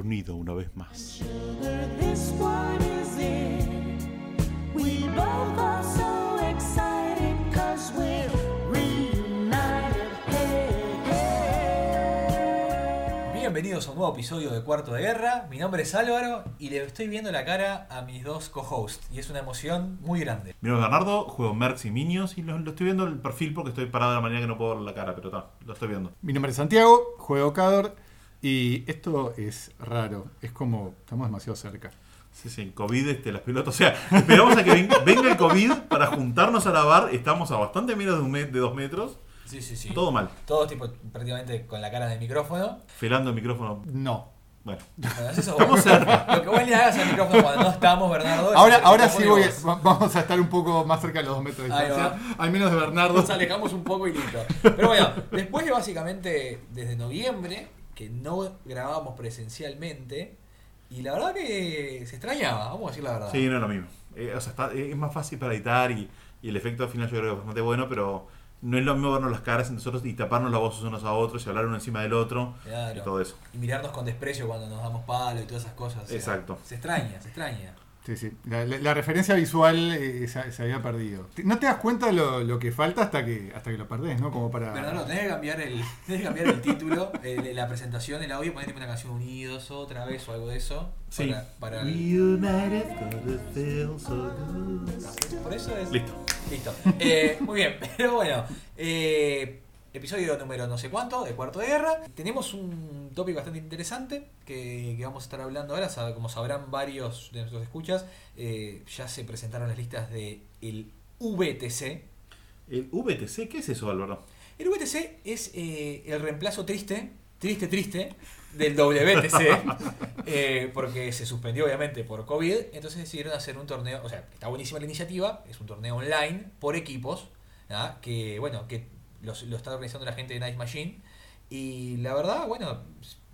reunido una vez más. Bienvenidos a un nuevo episodio de Cuarto de Guerra. Mi nombre es Álvaro y le estoy viendo la cara a mis dos co-hosts. Y es una emoción muy grande. Mi nombre es Bernardo, juego Mercs y Minions y lo, lo estoy viendo el perfil porque estoy parado de la manera que no puedo ver la cara, pero está, lo estoy viendo. Mi nombre es Santiago, juego Cador y esto es raro, es como estamos demasiado cerca. Sí, sí, COVID, este, las pelotas. O sea, esperamos a que ven- venga el COVID para juntarnos a grabar. Estamos a bastante menos de, un me- de dos metros. Sí, sí, sí. Todo mal. Todos tipo prácticamente con la cara del micrófono. Felando el micrófono. No. Bueno, Bueno, eso Estamos vos. cerca. Lo que vos le hagas al micrófono cuando no estamos, Bernardo. Ahora, el ahora sí voy a- vamos a estar un poco más cerca de los dos metros de distancia, al menos de Bernardo. Nos alejamos un poco y listo. Pero bueno, después de básicamente desde noviembre, que no grabábamos presencialmente, y la verdad que se extrañaba, vamos a decir la verdad. sí, no es lo mismo. Eh, o sea, está- es más fácil para editar y, y el efecto al final yo creo que es bastante bueno, pero no es lo mismo vernos las caras entre nosotros y taparnos las voces unos a otros y hablar uno encima del otro Claro. y todo eso. Y mirarnos con desprecio cuando nos damos palo y todas esas cosas. o sea, Exacto. Se extraña, se extraña. Sí, sí. La, la- la referencia visual eh, se, se había perdido. No te das cuenta lo, lo que falta hasta que hasta que lo perdés, ¿no? Como para. Bernardo, tenés que cambiar el, tenés que cambiar el título, el- la presentación, el audio, poner tipo una canción Unidos otra vez o algo de eso. Sí. Para, para feel so good. por eso es. Listo. Listo. Eh, muy bien, pero bueno. eh, episodio número no sé cuánto, de Cuarto de Guerra. Tenemos un tópico bastante interesante que, que vamos a estar hablando ahora. Como sabrán varios de nuestros escuchas, eh, ya se presentaron las listas de el VTC. El VTC, ¿qué es eso, Álvaro? El VTC es eh, el reemplazo triste, triste, triste, del WTC, eh, porque se suspendió obviamente por COVID, entonces decidieron hacer un torneo, o sea, está buenísima la iniciativa, es un torneo online por equipos, ¿ah? que bueno, que los- lo está organizando la gente de Nice Machine, y la verdad, bueno,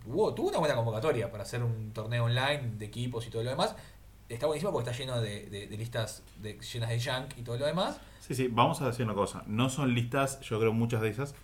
hubo, tuvo una buena convocatoria para hacer un torneo online de equipos y todo lo demás. Está buenísimo porque está lleno de, de- de listas de, llenas de junk y todo lo demás. Sí, sí, vamos a decir una cosa. No son listas, yo creo muchas de esas,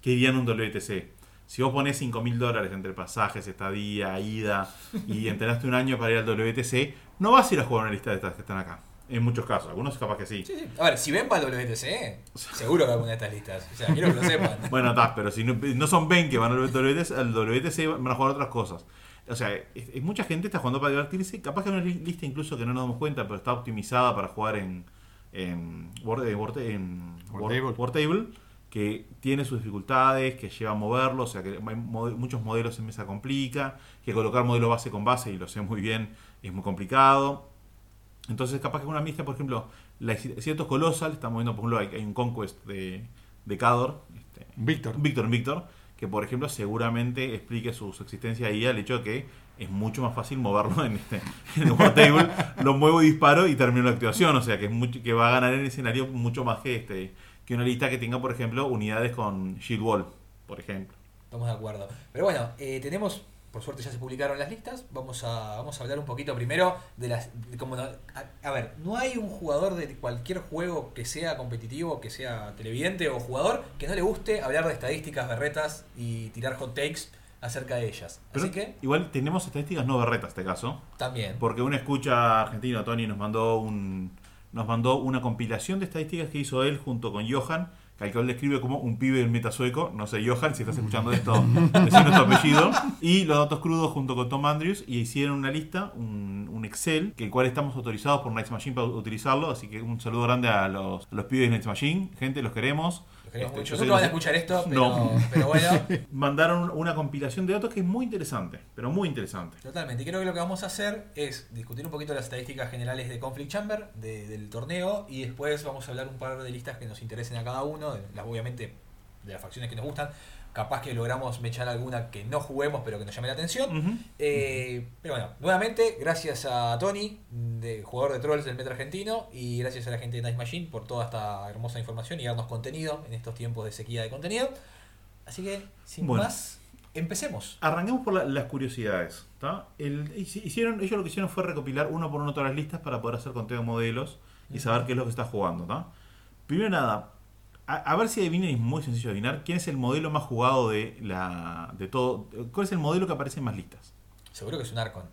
que irían a un WTC. Si vos ponés 5 mil dólares entre pasajes, estadía, ida y entrenaste un año para ir al WTC, no vas a ir a jugar una lista de estas que están acá. En muchos casos, algunos capaz que sí. Sí, sí. A ver, si ven para el WTC, seguro que alguna de estas listas. O sea, quiero que lo sepan. Bueno, está, pero si no, no son 20 que van al WTC, al WTC van a jugar otras cosas. O sea, es, es mucha gente está jugando para divertirse. Capaz que hay una li- lista incluso que no nos damos cuenta, pero está optimizada para jugar en, en, Word, en, Word- en Word Word- Table. Que tiene sus dificultades, que lleva a moverlo, o sea, que hay mode- muchos modelos en mesa complica, que colocar modelo base con base, y lo sé muy bien, es muy complicado. Entonces, capaz que una lista, por ejemplo, la ciertos Colossal, estamos viendo, por ejemplo, hay, hay un Conquest de, de Cador, este, Víctor. Víctor Víctor, que por ejemplo seguramente explique su, su existencia ahí al hecho de que es mucho más fácil moverlo en este en el War Table, lo muevo y disparo y termino la activación, o sea que es mucho, que va a ganar en el escenario mucho más que este que una lista que tenga por ejemplo unidades con Shield Wall, por ejemplo. Estamos de acuerdo. Pero bueno, eh, tenemos, por suerte ya se publicaron las listas. Vamos a, vamos a hablar un poquito primero de las. de no- a, a ver, no hay un jugador de cualquier juego que sea competitivo, que sea televidente o jugador, que no le guste hablar de estadísticas, berretas y tirar hot takes acerca de ellas. Pero Así que, igual tenemos estadísticas no berretas en este caso, también. porque un escucha argentino, Tony, nos mandó un nos mandó una compilación de estadísticas que hizo él junto con Johan, al que él le escribe como un pibe del meta no sé Johan, si estás escuchando esto, decime tu apellido, y los datos crudos junto con Tom Andrews, y hicieron una lista, un, un Excel, que el cual estamos autorizados por Night Machine para utilizarlo, así que un saludo grande a los, los pibes de Night Machine, gente, los queremos. Los queremos Este, mucho. yo Nunca van a escuchar esto, pero, No. pero bueno. Mandaron una compilación de datos que es muy interesante, pero muy interesante. Totalmente. Y creo que lo que vamos a hacer es discutir un poquito las estadísticas generales de Conflict Chamber, de- del torneo, y después vamos a hablar un par de listas que nos interesen a cada uno, de las, obviamente de las facciones que nos gustan. Capaz que logramos mechar alguna que no juguemos, pero que nos llame la atención. Eh, pero bueno, nuevamente, gracias a Tony, de, jugador de Trolls del Metro Argentino, y gracias a la gente de Nice Machine por toda esta hermosa información y darnos contenido en estos tiempos de sequía de contenido. Así que, sin Bueno. más, empecemos. Arranquemos por la- las curiosidades. El- hici- hicieron, ellos lo que hicieron fue recopilar uno por uno todas las listas para poder hacer conteo de modelos y saber qué es lo que está jugando. ¿tá? Primero nada, a, a ver si adivinan, y es muy sencillo adivinar, quién es el modelo más jugado de la de todo. ¿Cuál es el modelo que aparece en más listas? Seguro que es un Arcon.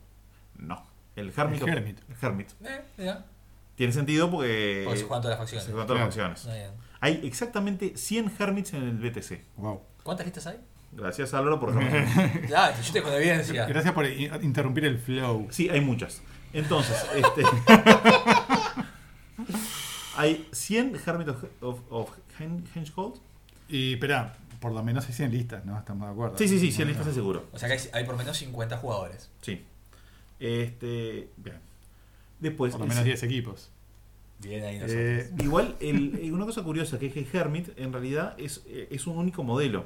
No. El Hermit. El of- Hermit. el Hermit. Eh. Tiene sentido porque. Porque se juegan todas las facciones. se juegan todas las Claro. facciones. Está bien. Hay exactamente 100 Hermits en el BTC. Wow. ¿Cuántas listas hay? Gracias Álvaro por. Ah, yo te con evidencia. Gracias por i- interrumpir el flow. Sí, hay muchas. Entonces, este. hay 100 Hermit of, of, of Hen- Henchhold. Y espera, por lo menos hay 100 listas, ¿no? Estamos de acuerdo. Sí, sí, sí, 100 listas es seguro. O sea que hay, hay por lo menos 50 jugadores. Sí. Este. Bien. Después. Por lo menos se- 10 equipos. Bien ahí nosotros. Eh, Igual, el- eh, una cosa curiosa que es que Hermit en realidad es, eh, es un único modelo.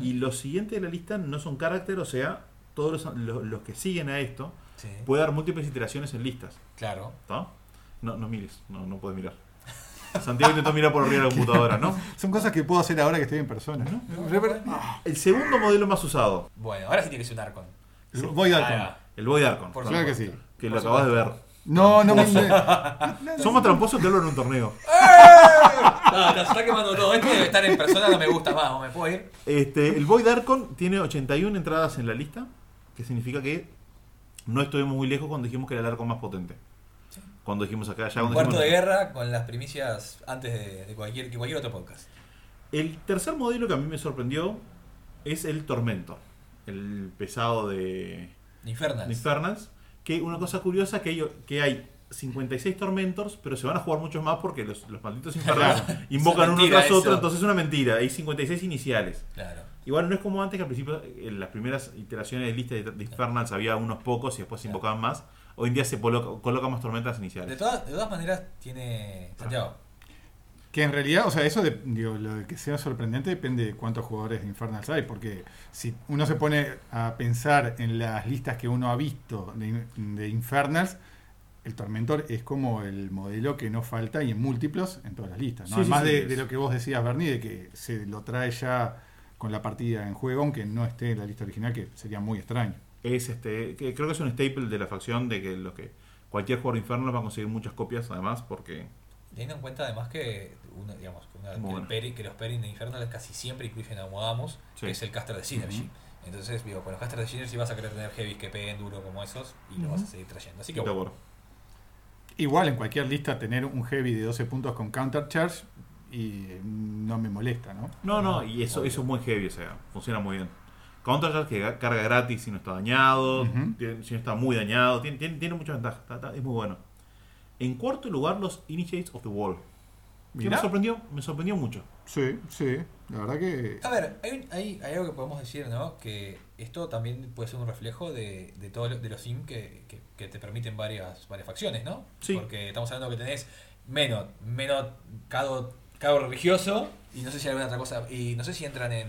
Y los siguientes de la lista no son carácter, o sea, todos los, los- los que siguen a esto Sí, puede dar múltiples iteraciones en listas. claro. ¿Está? No, no mires, no, no puedes mirar. Santiago intentó mirar por arriba de la computadora, ¿no? son cosas que puedo hacer ahora que estoy en persona, ¿no? No, no, no. El segundo modelo más usado, Bueno, ahora sí tiene que ser un Arcon. Sí. Voy a Ah, dar el Void Archon. Por Claro que sí. Que Por lo acabas de ver. No, no me. Son más tramposos que hablo en un torneo. No, te está quemando todo. Este debe estar en persona, no me gusta más. ¿o ¿Me puedo ir? Este, el Void Archon tiene 81 entradas en la lista, que significa que no estuvimos muy lejos cuando dijimos que era el arco más potente. Cuando dijimos acá, ya Un cuarto dijimos- de guerra con las primicias antes de, de cualquier, que cualquier otro podcast. El tercer modelo que a mí me sorprendió es el Tormento, el pesado de, Infernals. de Infernals. Que una cosa curiosa que hay, que hay 56 Tormentors, pero se van a jugar muchos más porque los, los malditos Infernals invocan uno tras otro, eso. entonces es una mentira. Hay 56 iniciales. Claro. Igual no es como antes que al principio, en las primeras iteraciones de lista de, Infernals había unos pocos y después se invocaban más. Hoy en día se coloca, coloca más tormentas De iniciales. todas, de todas maneras, tiene. Santiago. Que en realidad, o sea, eso de, digo, lo de que sea sorprendente depende de cuántos jugadores de Infernals hay, porque si uno se pone a pensar en las listas que uno ha visto de, de Infernals, el Tormentor es como el modelo que no falta y en múltiplos en todas las listas. ¿no? Sí, Además sí, de, de lo que vos decías, Bernie, de que se lo trae ya con la partida en juego, aunque no esté en la lista original, que sería muy extraño. Es este, que creo que es un staple de la facción de que lo que cualquier jugador de Infernals va a conseguir muchas copias además porque Teniendo en cuenta además que, uno, digamos, que, una- que bueno. peri- que los pairings de Infernal casi siempre incluyen a Modamos, Sí. que es el caster de Synergy. Entonces, digo, con los casters de Synergy vas a querer tener heavies que peguen duro como esos y lo vas a seguir trayendo. Así que bueno. Igual en cualquier lista tener un heavy de 12 puntos con counter charge y no me molesta, ¿no? No, no, y eso, eso es muy heavy, o sea, funciona muy bien. Counter que ga- carga gratis si no está dañado, tiene- si no está muy dañado, tiene, tiene, tiene muchas ventajas, está- está- es muy bueno. En cuarto lugar, los Initiates of the Wall. Que me sorprendió, me sorprendió mucho. Sí, sí, la verdad que... A ver, hay, un- hay, hay algo que podemos decir, ¿no? Que esto también puede ser un reflejo de, de todo lo- de los sim que, que, que te permiten varias, varias facciones, ¿no? Sí. Porque estamos hablando que tenés menos, menos cado, cado religioso y no sé si hay alguna otra cosa. Y no sé si entran en,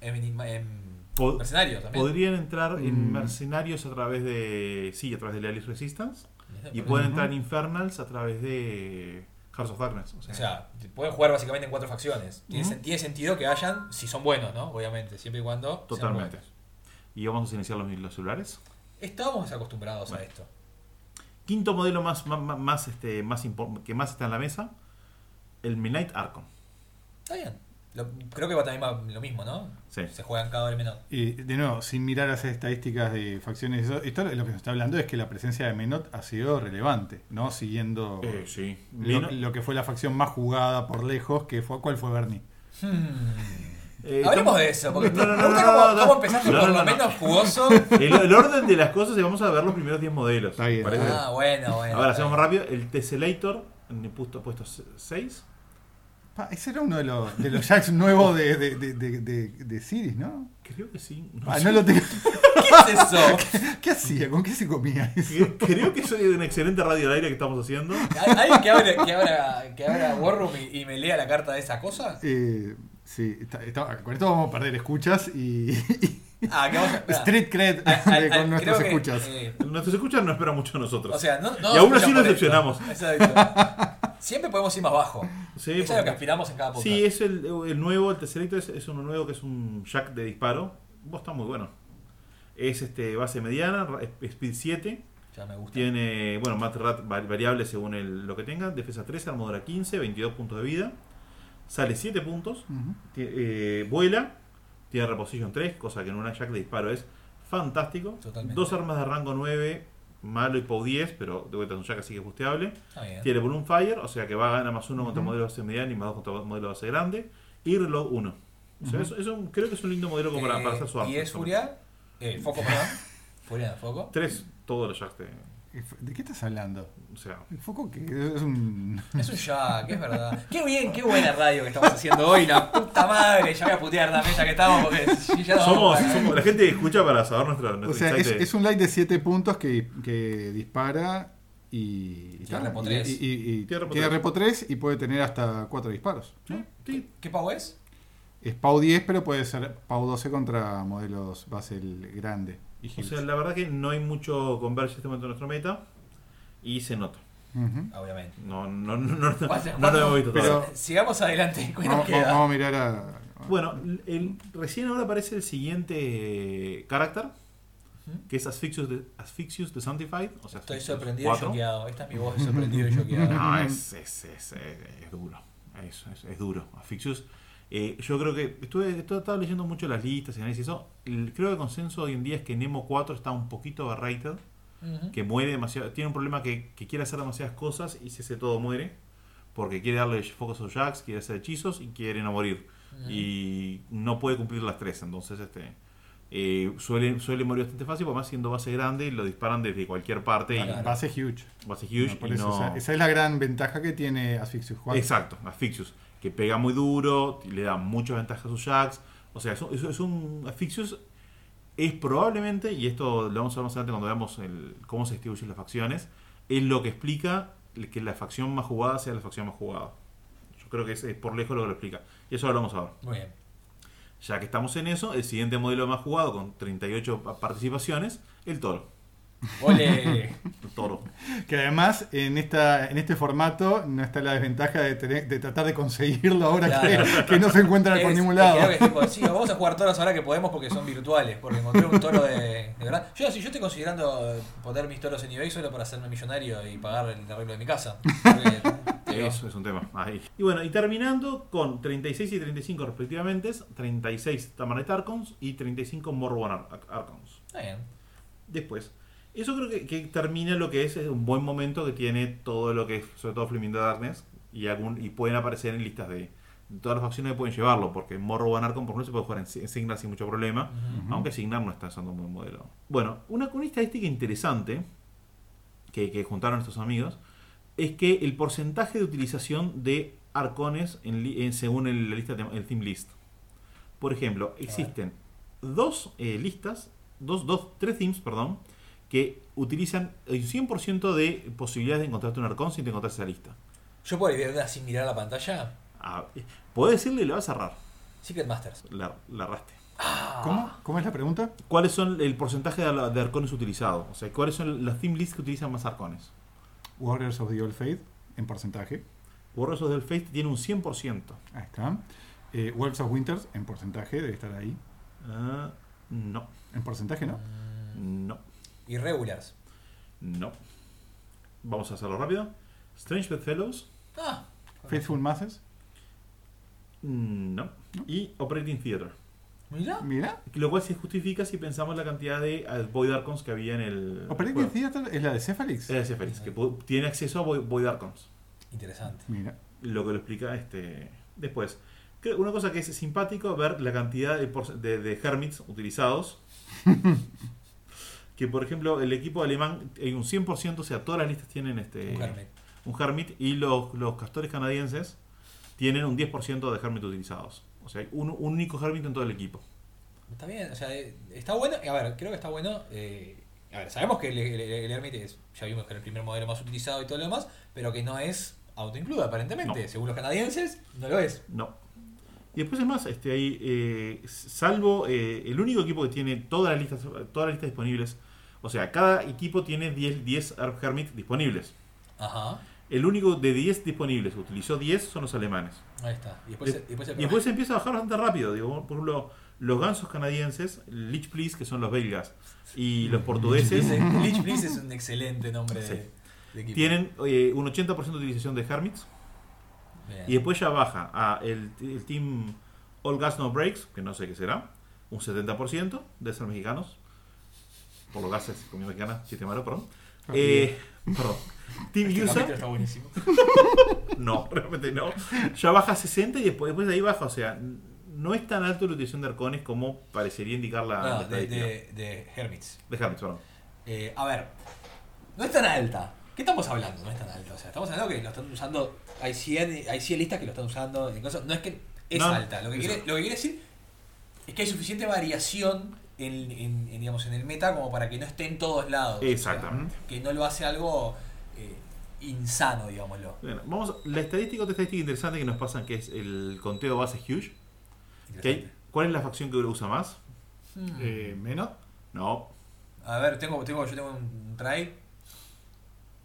en, en Po- mercenarios también. Podrían entrar en Mm. mercenarios a través de. Sí, a través de la Alice Resistance. Y pueden entrar en Infernals a través de Hearts of Darkness. O O sea, pueden jugar básicamente en cuatro facciones. Tiene, Ujú. sen- tiene sentido que hayan, si son buenos, ¿no? Obviamente, siempre y cuando. totalmente. Y vamos a iniciar los, los celulares. Estábamos acostumbrados Bueno. a esto. Quinto modelo más, más, más- este, más que más está en la mesa: el Midnight Archon. Está bien. Lo- creo que va también va lo mismo, ¿no? Sí. Se juegan cada vez menos. Y de nuevo, sin mirar las estadísticas de facciones, eso- esto lo que nos está hablando es que la presencia de Menot ha sido relevante, ¿no? Siguiendo Eh, sí. lo, que fue la facción más jugada por lejos, que fue ¿cuál fue Bernie? eh, Hablemos de eso, porque No, no, no, cómo, no, no. cómo empezaste No, por lo no, no. menos jugoso. El, el orden de las cosas y vamos a ver los primeros 10 modelos. Está bien. Ah, bueno, bueno. Ahora hacemos más rápido. El Tessellator en el puesto, puesto 6. Pa, ese era uno de los, de los jacks nuevos de, de, de, de, de- de Ciris, ¿no? Creo que sí. No Ah, sé. no lo tengo. ¿Qué es eso? ¿Qué hacía? ¿Con qué se comía eso? Creo que eso es una excelente radio al aire que estamos haciendo. ¿Hay ¿Alguien que abra, que abra, que abra War Room y, y me lea la carta de esa cosa? Eh, sí, está- está- con esto vamos a perder escuchas y, Ah, que vamos a. street cred al- de- al- con nuestros creo que, escuchas. eh, Nuestros escuchas no esperan mucho a nosotros. o sea, no, no Y aún así nos decepcionamos. Exacto. Siempre podemos ir más bajo. Sí, Eso es lo que aspiramos en cada podcast. Sí, es el, el nuevo, el Tessellator es, es uno nuevo que es un jack de disparo. Vos está muy bueno. Es este base mediana, speed 7. Ya me gusta. Tiene, bueno, va- variable según el- lo que tenga. Defensa 13, armadura 15, 22 puntos de vida. Sale 7 puntos. Ujú. Tie- eh, vuela. Tiene reposition 3, cosa que en una jack de disparo es fantástico. Totalmente. Dos armas de rango 9, malo y POW 10, pero de vuelta es un Jack así que es busteable. Tiene Balloon Fire, o sea que va a ganar más uno contra modelo base mediano y más dos contra modelo base grande. Y Reload 1. O sea, eso, eso creo que es un lindo modelo como para, Eh, para hacer su arma. ¿Y es Furia? Eh, Foco, perdón. Furia de Foco. Tres, todos los Jacks de. ¿De qué estás hablando? O sea, El foco que es un. Es un Jack, es verdad. Qué bien, qué buena radio que estamos haciendo hoy, la puta madre. Ya voy a putear también ya que estamos porque ya no somos, somos- la gente escucha para saber nuestra, nuestro O sea, es, de- es un light de 7 puntos que, que dispara y. y Tiene tal, repo y- tres. y- y- y Tiene repo tiene repo 3 y puede tener hasta 4 disparos. Sí, sí. ¿Qué pavo es? Es PAU 10, pero puede ser PAU 12 contra modelos base grande. Y O sea, la verdad que no hay mucho converge este momento en nuestro meta. Y se nota. Ujú. Obviamente. No, no, no, no, no, ¿Cuánto- no lo hemos visto Pero- todavía. Sigamos adelante. ¿Qué nos Vamos, queda? vamos a mirar a. Bueno, el, recién ahora aparece el siguiente carácter, que es Asphyxious de, Asphyxious de Sanctified. O sea, Estoy sorprendido y 4. choqueado. Esta es mi voz de sorprendido y choqueado. No, es, es, es, es- es duro. Es, es, es duro. Asphyxious. Eh, yo creo que estuve, estuve- estaba leyendo mucho las listas y análisis. y Eso. El- creo que el consenso hoy en día es que Nemo 4 está un poquito overrated. Que muere demasiado, tiene un problema que, que quiere hacer demasiadas cosas y si hace todo muere, porque quiere darle focos a Jax, quiere hacer hechizos y quiere no morir. Ujú. Y no puede cumplir las tres, entonces este eh, suele, suele morir bastante fácil, porque más siendo base grande lo disparan desde cualquier parte y Claro. Base huge. base huge No, y eso, no- o sea, esa es la gran ventaja que tiene Asphyxious 4. Exacto, Asphyxious, que pega muy duro, le da muchas ventajas a sus Jax. O sea, es un, es- es un Asphyxious es probablemente, y esto lo vamos a ver más adelante cuando veamos el- cómo se distribuyen las facciones, es lo que explica que la facción más jugada sea la facción más jugada. Yo creo que es, es por lejos lo que lo explica. Y eso lo vamos a ver. Muy bien. Ya que estamos en eso, el siguiente modelo más jugado con 38 pa- participaciones, el toro. Ole. Toro. Que además en esta en este formato no está la desventaja de, tener- de tratar de conseguirlo ahora Claro. que, que no se encuentra por ningún lado. que es tipo, sí, vamos a jugar toros ahora que podemos porque son virtuales. Porque encontré un toro de, de verdad. Yo, si yo estoy considerando poner mis toros en eBay solo para hacerme millonario y pagar el arreglo de mi casa. Porque, Eso es un tema. Ahí. Y bueno, y terminando con 36 y 35 respectivamente, 36 Tamarite Archons y 35 Morrowan Ar- Archons. Está bien. Después, eso creo que, que termina lo que es, es un buen momento que tiene todo lo que es, sobre todo Flaming Darkness, y, algún, y pueden aparecer en listas de, de todas las facciones que pueden llevarlo, porque Morrowan Archon por ejemplo se puede jugar en, en Signar sin mucho problema, aunque Signar no está usando un buen modelo. Bueno, una, una estadística interesante que, que juntaron estos amigos es que el porcentaje de utilización de arcones en, li- en- según el, la lista el theme list. Por ejemplo, existen dos eh, listas, dos, dos, tres themes, perdón, que utilizan el 100% de posibilidades de encontrarte un arcón sin te encontrarse esa lista. Yo puedo ir sin mirar la pantalla. Ah, Podés decirle, le vas a cerrar. Secret Masters. La, la arraste. ¿Cómo? ¿Cómo es la pregunta? ¿Cuáles son el porcentaje de, de arcones utilizados? O sea, ¿cuáles son las theme lists que utilizan más arcones? Warriors of the Old Faith en porcentaje. Warriors of the Faith tiene un 100%. Ahí está. Eh, Wolves of Winters en porcentaje, debe estar ahí. Ah, no, En porcentaje, ¿no? no, Irregulars. no. Vamos a hacerlo rápido. Strange Bedfellows, Ah. Faithful Masses. no. Y Operating Theater. Mira. Mira. Lo cual se justifica si pensamos la cantidad de eh, Void Archons que había en el. Operating. Theater es la de Cephalix. Es decir, Félix, que pu- tiene acceso a Void, Archons. Interesante. Mira. Lo que lo explica este después. Creo- Una cosa que es simpático ver la cantidad de, de, de Hermits utilizados. que por ejemplo, el equipo alemán hay un 100%, o sea, todas las listas tienen este Un Hermit. un Hermit y los, los castores canadienses tienen un 10% de Hermit utilizados. O sea, hay un, un único Hermit en todo el equipo. Está bien, o sea, eh, está bueno. A ver, creo que está bueno. eh, a ver, sabemos que el, el, el Hermit es, ya vimos que era el primer modelo más utilizado y todo lo demás, pero que no es autoincluido aparentemente. No. Según los canadienses, no lo es. No. Y después es más, este, hay, eh, salvo eh, el único equipo que tiene todas las listas, todas las listas disponibles. O sea, cada equipo tiene 10, 10 Hermit disponibles. Ajá. El único de 10 disponibles utilizó 10 son los alemanes. Ahí está. Y después, De- después el y después se empieza a bajar bastante rápido. Digo, por ejemplo, los gansos canadienses, Lich Please, que son los belgas, y los portugueses, Ese- Lich Please es un excelente nombre de, equipo. tienen eh, un 80% de utilización de Hermits. Bien. Y después ya baja a el, el team All Gas No Breaks, que no sé qué será, un 70% de ser mexicanos. Por lo que haces comiendo ganas, chiste malo, perdón. Ah, Eh, perdón. Team Este está buenísimo. no, realmente no. Ya baja a 60 y después, después de ahí baja, o sea, no es tan alto la utilización de arcones como parecería indicar la, la No, de, de, de Hermits. De Hermits, perdón. Eh, a ver, no es tan alta. ¿Qué estamos hablando? No es tan alta. O sea, estamos hablando que lo están usando. Hay 100, hay 100 listas que lo están usando. y cosas. No es que es No, alta. Lo que, quiere, lo que quiere decir es que hay suficiente variación en, en- en, digamos, en el meta como para que no esté en todos lados. O sea, Exactamente. que no lo hace algo eh, insano, digámoslo. Bueno, vamos, la estadística, otra estadística interesante que nos pasan, que es el conteo base huge. que hay- Interesante. ¿Cuál es la facción que usa más? Hmm. Eh, menos. No. A ver, tengo, tengo, yo tengo un try.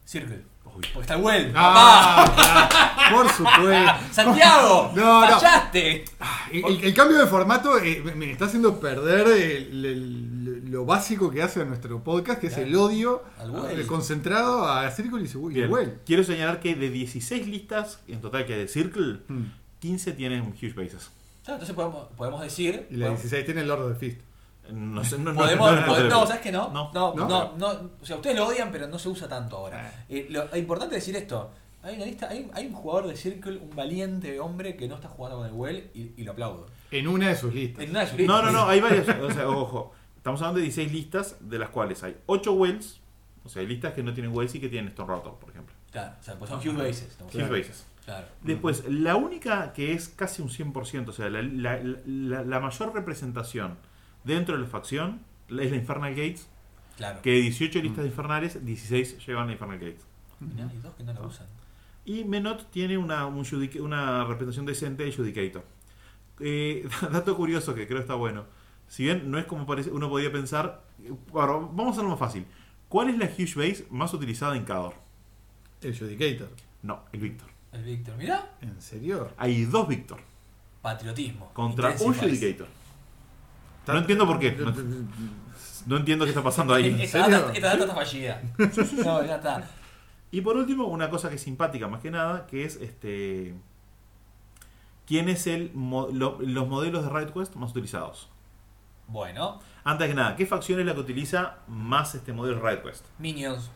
Circle. Uy. Porque está el well. Ah, por supuesto. ¡Santiago! No, no. ¡Fallaste! El, el- el cambio de formato eh, me- está haciendo perder el- el- lo básico que hace a nuestro podcast, que es el odio Al Well. el concentrado a Circle y su- y. Well. Quiero señalar que de 16 listas en total que hay de Circle, Hmm. 15 tienen huge bases. Claro, entonces podemos, podemos decir. Y la podemos- 16 tiene el Lord of the Fist. No sé, no, no, Podemos, no, no, no, no, ¿sabes qué no? No. No, no, ¿No? no, o sea, ustedes lo odian, pero no se usa tanto ahora. Ah. Eh, lo, es importante decir esto. Hay una lista, hay, hay un jugador de Circle, un valiente hombre que no está jugando con el Well y, y lo aplaudo. En una de sus listas. En una de sus No, listas. no, no, hay varias. O sea, ojo. Estamos hablando de 16 listas, de las cuales hay 8 wells. O sea, hay listas que no tienen wells y que tienen Stone Router, por ejemplo. Claro, o sea, pues son huge bases. Huge bases. Claro. Después, la única que es casi un 100%, o sea, la, la- la- la mayor representación dentro de la facción es la Infernal Gates, Claro. que de 18 listas de infernales, 16 llevan a Infernal Gates. Hay dos que no lo usan. Y Menot tiene una, un una representación decente de Judicator. Eh, dato curioso que creo está bueno. Si bien no es como parece, uno podría pensar. bueno, vamos a hacerlo más fácil. ¿Cuál es la Huge Base más utilizada en Cador? El Judicator. No, el Victor. El Víctor, mirá. ¿En serio? Hay dos Victor Patriotismo. contra un. Judicator. No entiendo por qué. No, no entiendo qué está pasando ahí. Esta data, esta data está fallida. No, ya está. Y por último, una cosa que es simpática más que nada, que es este. ¿Quién es el mo- lo- los modelos de RideQuest más utilizados? Bueno, Antes que nada, ¿qué facción es la que utiliza más este modelo de RideQuest? Minions.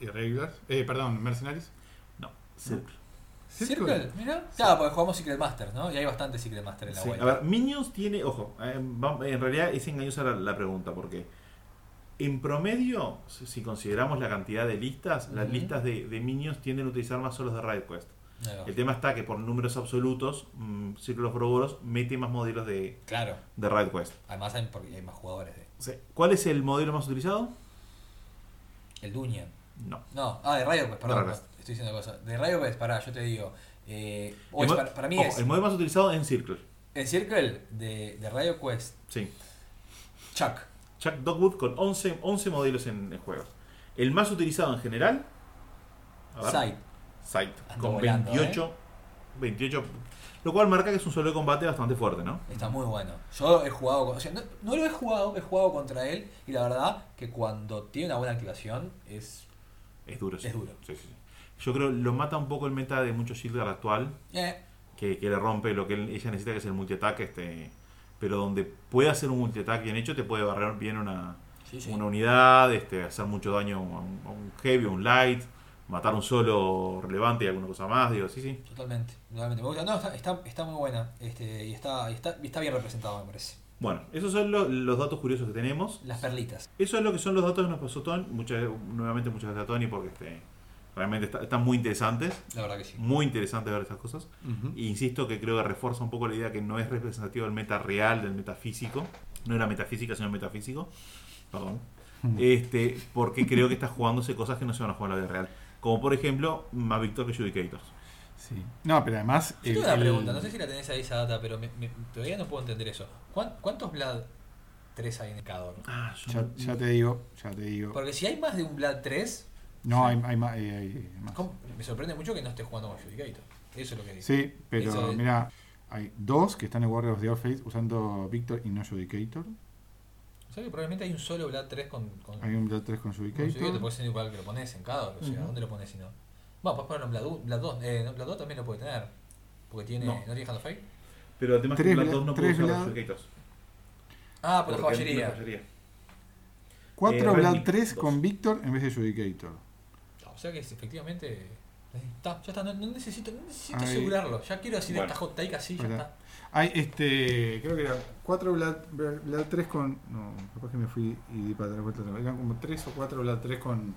Irregulars. Eh, perdón, Mercenaries. No, Circle. Circle, mira. Claro, porque jugamos Secret Masters, ¿no? Y hay bastante Secret Master en la Sí, vuelta. A ver, Minions tiene, ojo, eh, en realidad es engañosa la, la pregunta, porque en promedio, si si consideramos la cantidad de listas, las listas de, de Minions tienden a utilizar más solos de RideQuest. El tema está que por números absolutos, mm, Círculos Proboros mete más modelos de, Claro. de RideQuest. Además hay, porque hay más jugadores de. Sí. ¿Cuál es el modelo más utilizado? El Dunyan. No. No, ah, de Radio Quest, perdón. De Estoy diciendo cosas. De Radio Quest, pará, yo te digo. Eh, es para, para mí ojo, es. el modelo más utilizado en Circle. En Circle de, de Radio Quest, Sí. Chuck. Chuck Dogwood con 11, 11 modelos en el juego. El más utilizado en general. Sight. Sight, con volando, 28, 28. Lo cual marca que es un solo de combate bastante fuerte, ¿no? Está muy bueno. Yo he jugado, o sea, no, no lo he jugado, he jugado contra él y la verdad que cuando tiene una buena activación es... Es duro, sí. Es duro. Sí, sí, sí. Yo creo lo mata un poco el meta de mucho Shieldguard actual, Eh, que, que le rompe lo que él- ella necesita, que es el multiataque. Este, pero donde puede hacer un multiataque bien hecho, te puede barrer bien una, sí, sí. una unidad, este, hacer mucho daño a un, a un heavy, a un light, matar un solo relevante y alguna cosa más. Digo, sí, sí. Totalmente, totalmente. No, está, está, está muy buena este, y, está, y está, está bien representado, me parece. Bueno, esos son lo- los datos curiosos que tenemos. Las perlitas. Eso es lo que son los datos que nos pasó Tony. Muchas, nuevamente muchas gracias a Tony porque este, realmente está- están muy interesantes. La verdad que sí. Muy interesante ver estas cosas. E insisto que creo que refuerza un poco la idea que no es representativo del meta real, del metafísico. No era metafísica, sino metafísico. Perdón. Este, porque creo que está jugándose cosas que no se van a jugar en la vida real. Como por ejemplo, más Victor que Judicators. Sí. No, pero además. Yo el- tengo una el- pregunta, no sé si la tenés ahí esa data, pero me- me- todavía no puedo entender eso. ¿Cuán- ¿Cuántos Vlad 3 hay en el Cador? Ah, yo Ya, no- ya te digo, ya te digo. Porque si hay más de un Vlad 3, No, hay, hay más. eh, hay más. me sorprende mucho que no esté jugando con Judicator. Eso es lo que digo. Sí, pero es- mira, hay dos que están en Warriors of the Faith usando Victor y no Judicator. O sea que probablemente hay un solo Vlad 3 con, con, Hay un Blood 3 con con Judicator. Judicator. Puede ser igual que lo pones en Cador. O sea, Ujú. ¿dónde lo pones si no? Bueno, puedes ponerlo en Vlad, u- Vlad 2. Eh, no, Vlad 2 también lo puede tener. Porque tiene. No. ¿No, tiene Hand of Fate? Pero además que Tres Black Bla- 2 no puede usar Judicators. Ah, por la caballería. la caballería. 4 Eh, Vlad Redmi 3 dos. con Víctor en vez de Judicator. Que es, efectivamente. Está, ya está, no, no necesito, no necesito Ahí. asegurarlo. Ya quiero decir Bueno. esta hot take así, ya está. Hay este, creo que era 4 Vlad, Vlad 3 con. No, capaz que me fui y di para atrás vuelta. Eran como 3 o 4 Vlad 3 con,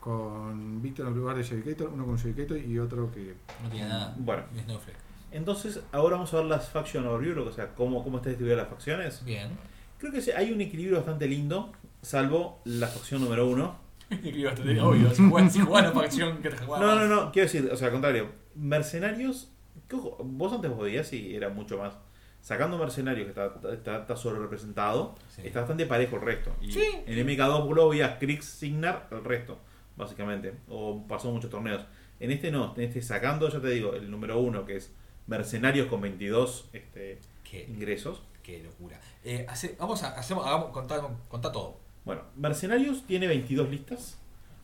con Víctor en lugar de Judicator, uno con Judicator y otro que. No tiene nada. Bueno. Snowflake. Entonces, ahora vamos a ver las Faction Overview, o sea, cómo, cómo está distribuida las facciones. Bien. Creo que hay un equilibrio bastante lindo, salvo la facción número uno. Obvio, si jugás, si jugás la facción que te jugás No, no, no, quiero decir, o sea, al contrario, mercenarios, ojo, vos antes podías y era mucho más. Sacando mercenarios que está, está, está sobre representado, Sí. está bastante parejo el resto. Y Sí. en MK2 vos veías Kriegs Signar el resto, básicamente. O pasó muchos torneos. En este no, en este sacando, ya te digo, el número uno que es mercenarios con 22 este, Qué, ingresos. qué locura. Eh, hace- vamos a hacemos, hagamos, contar, contar todo. Bueno, Mercenarios tiene 22 listas.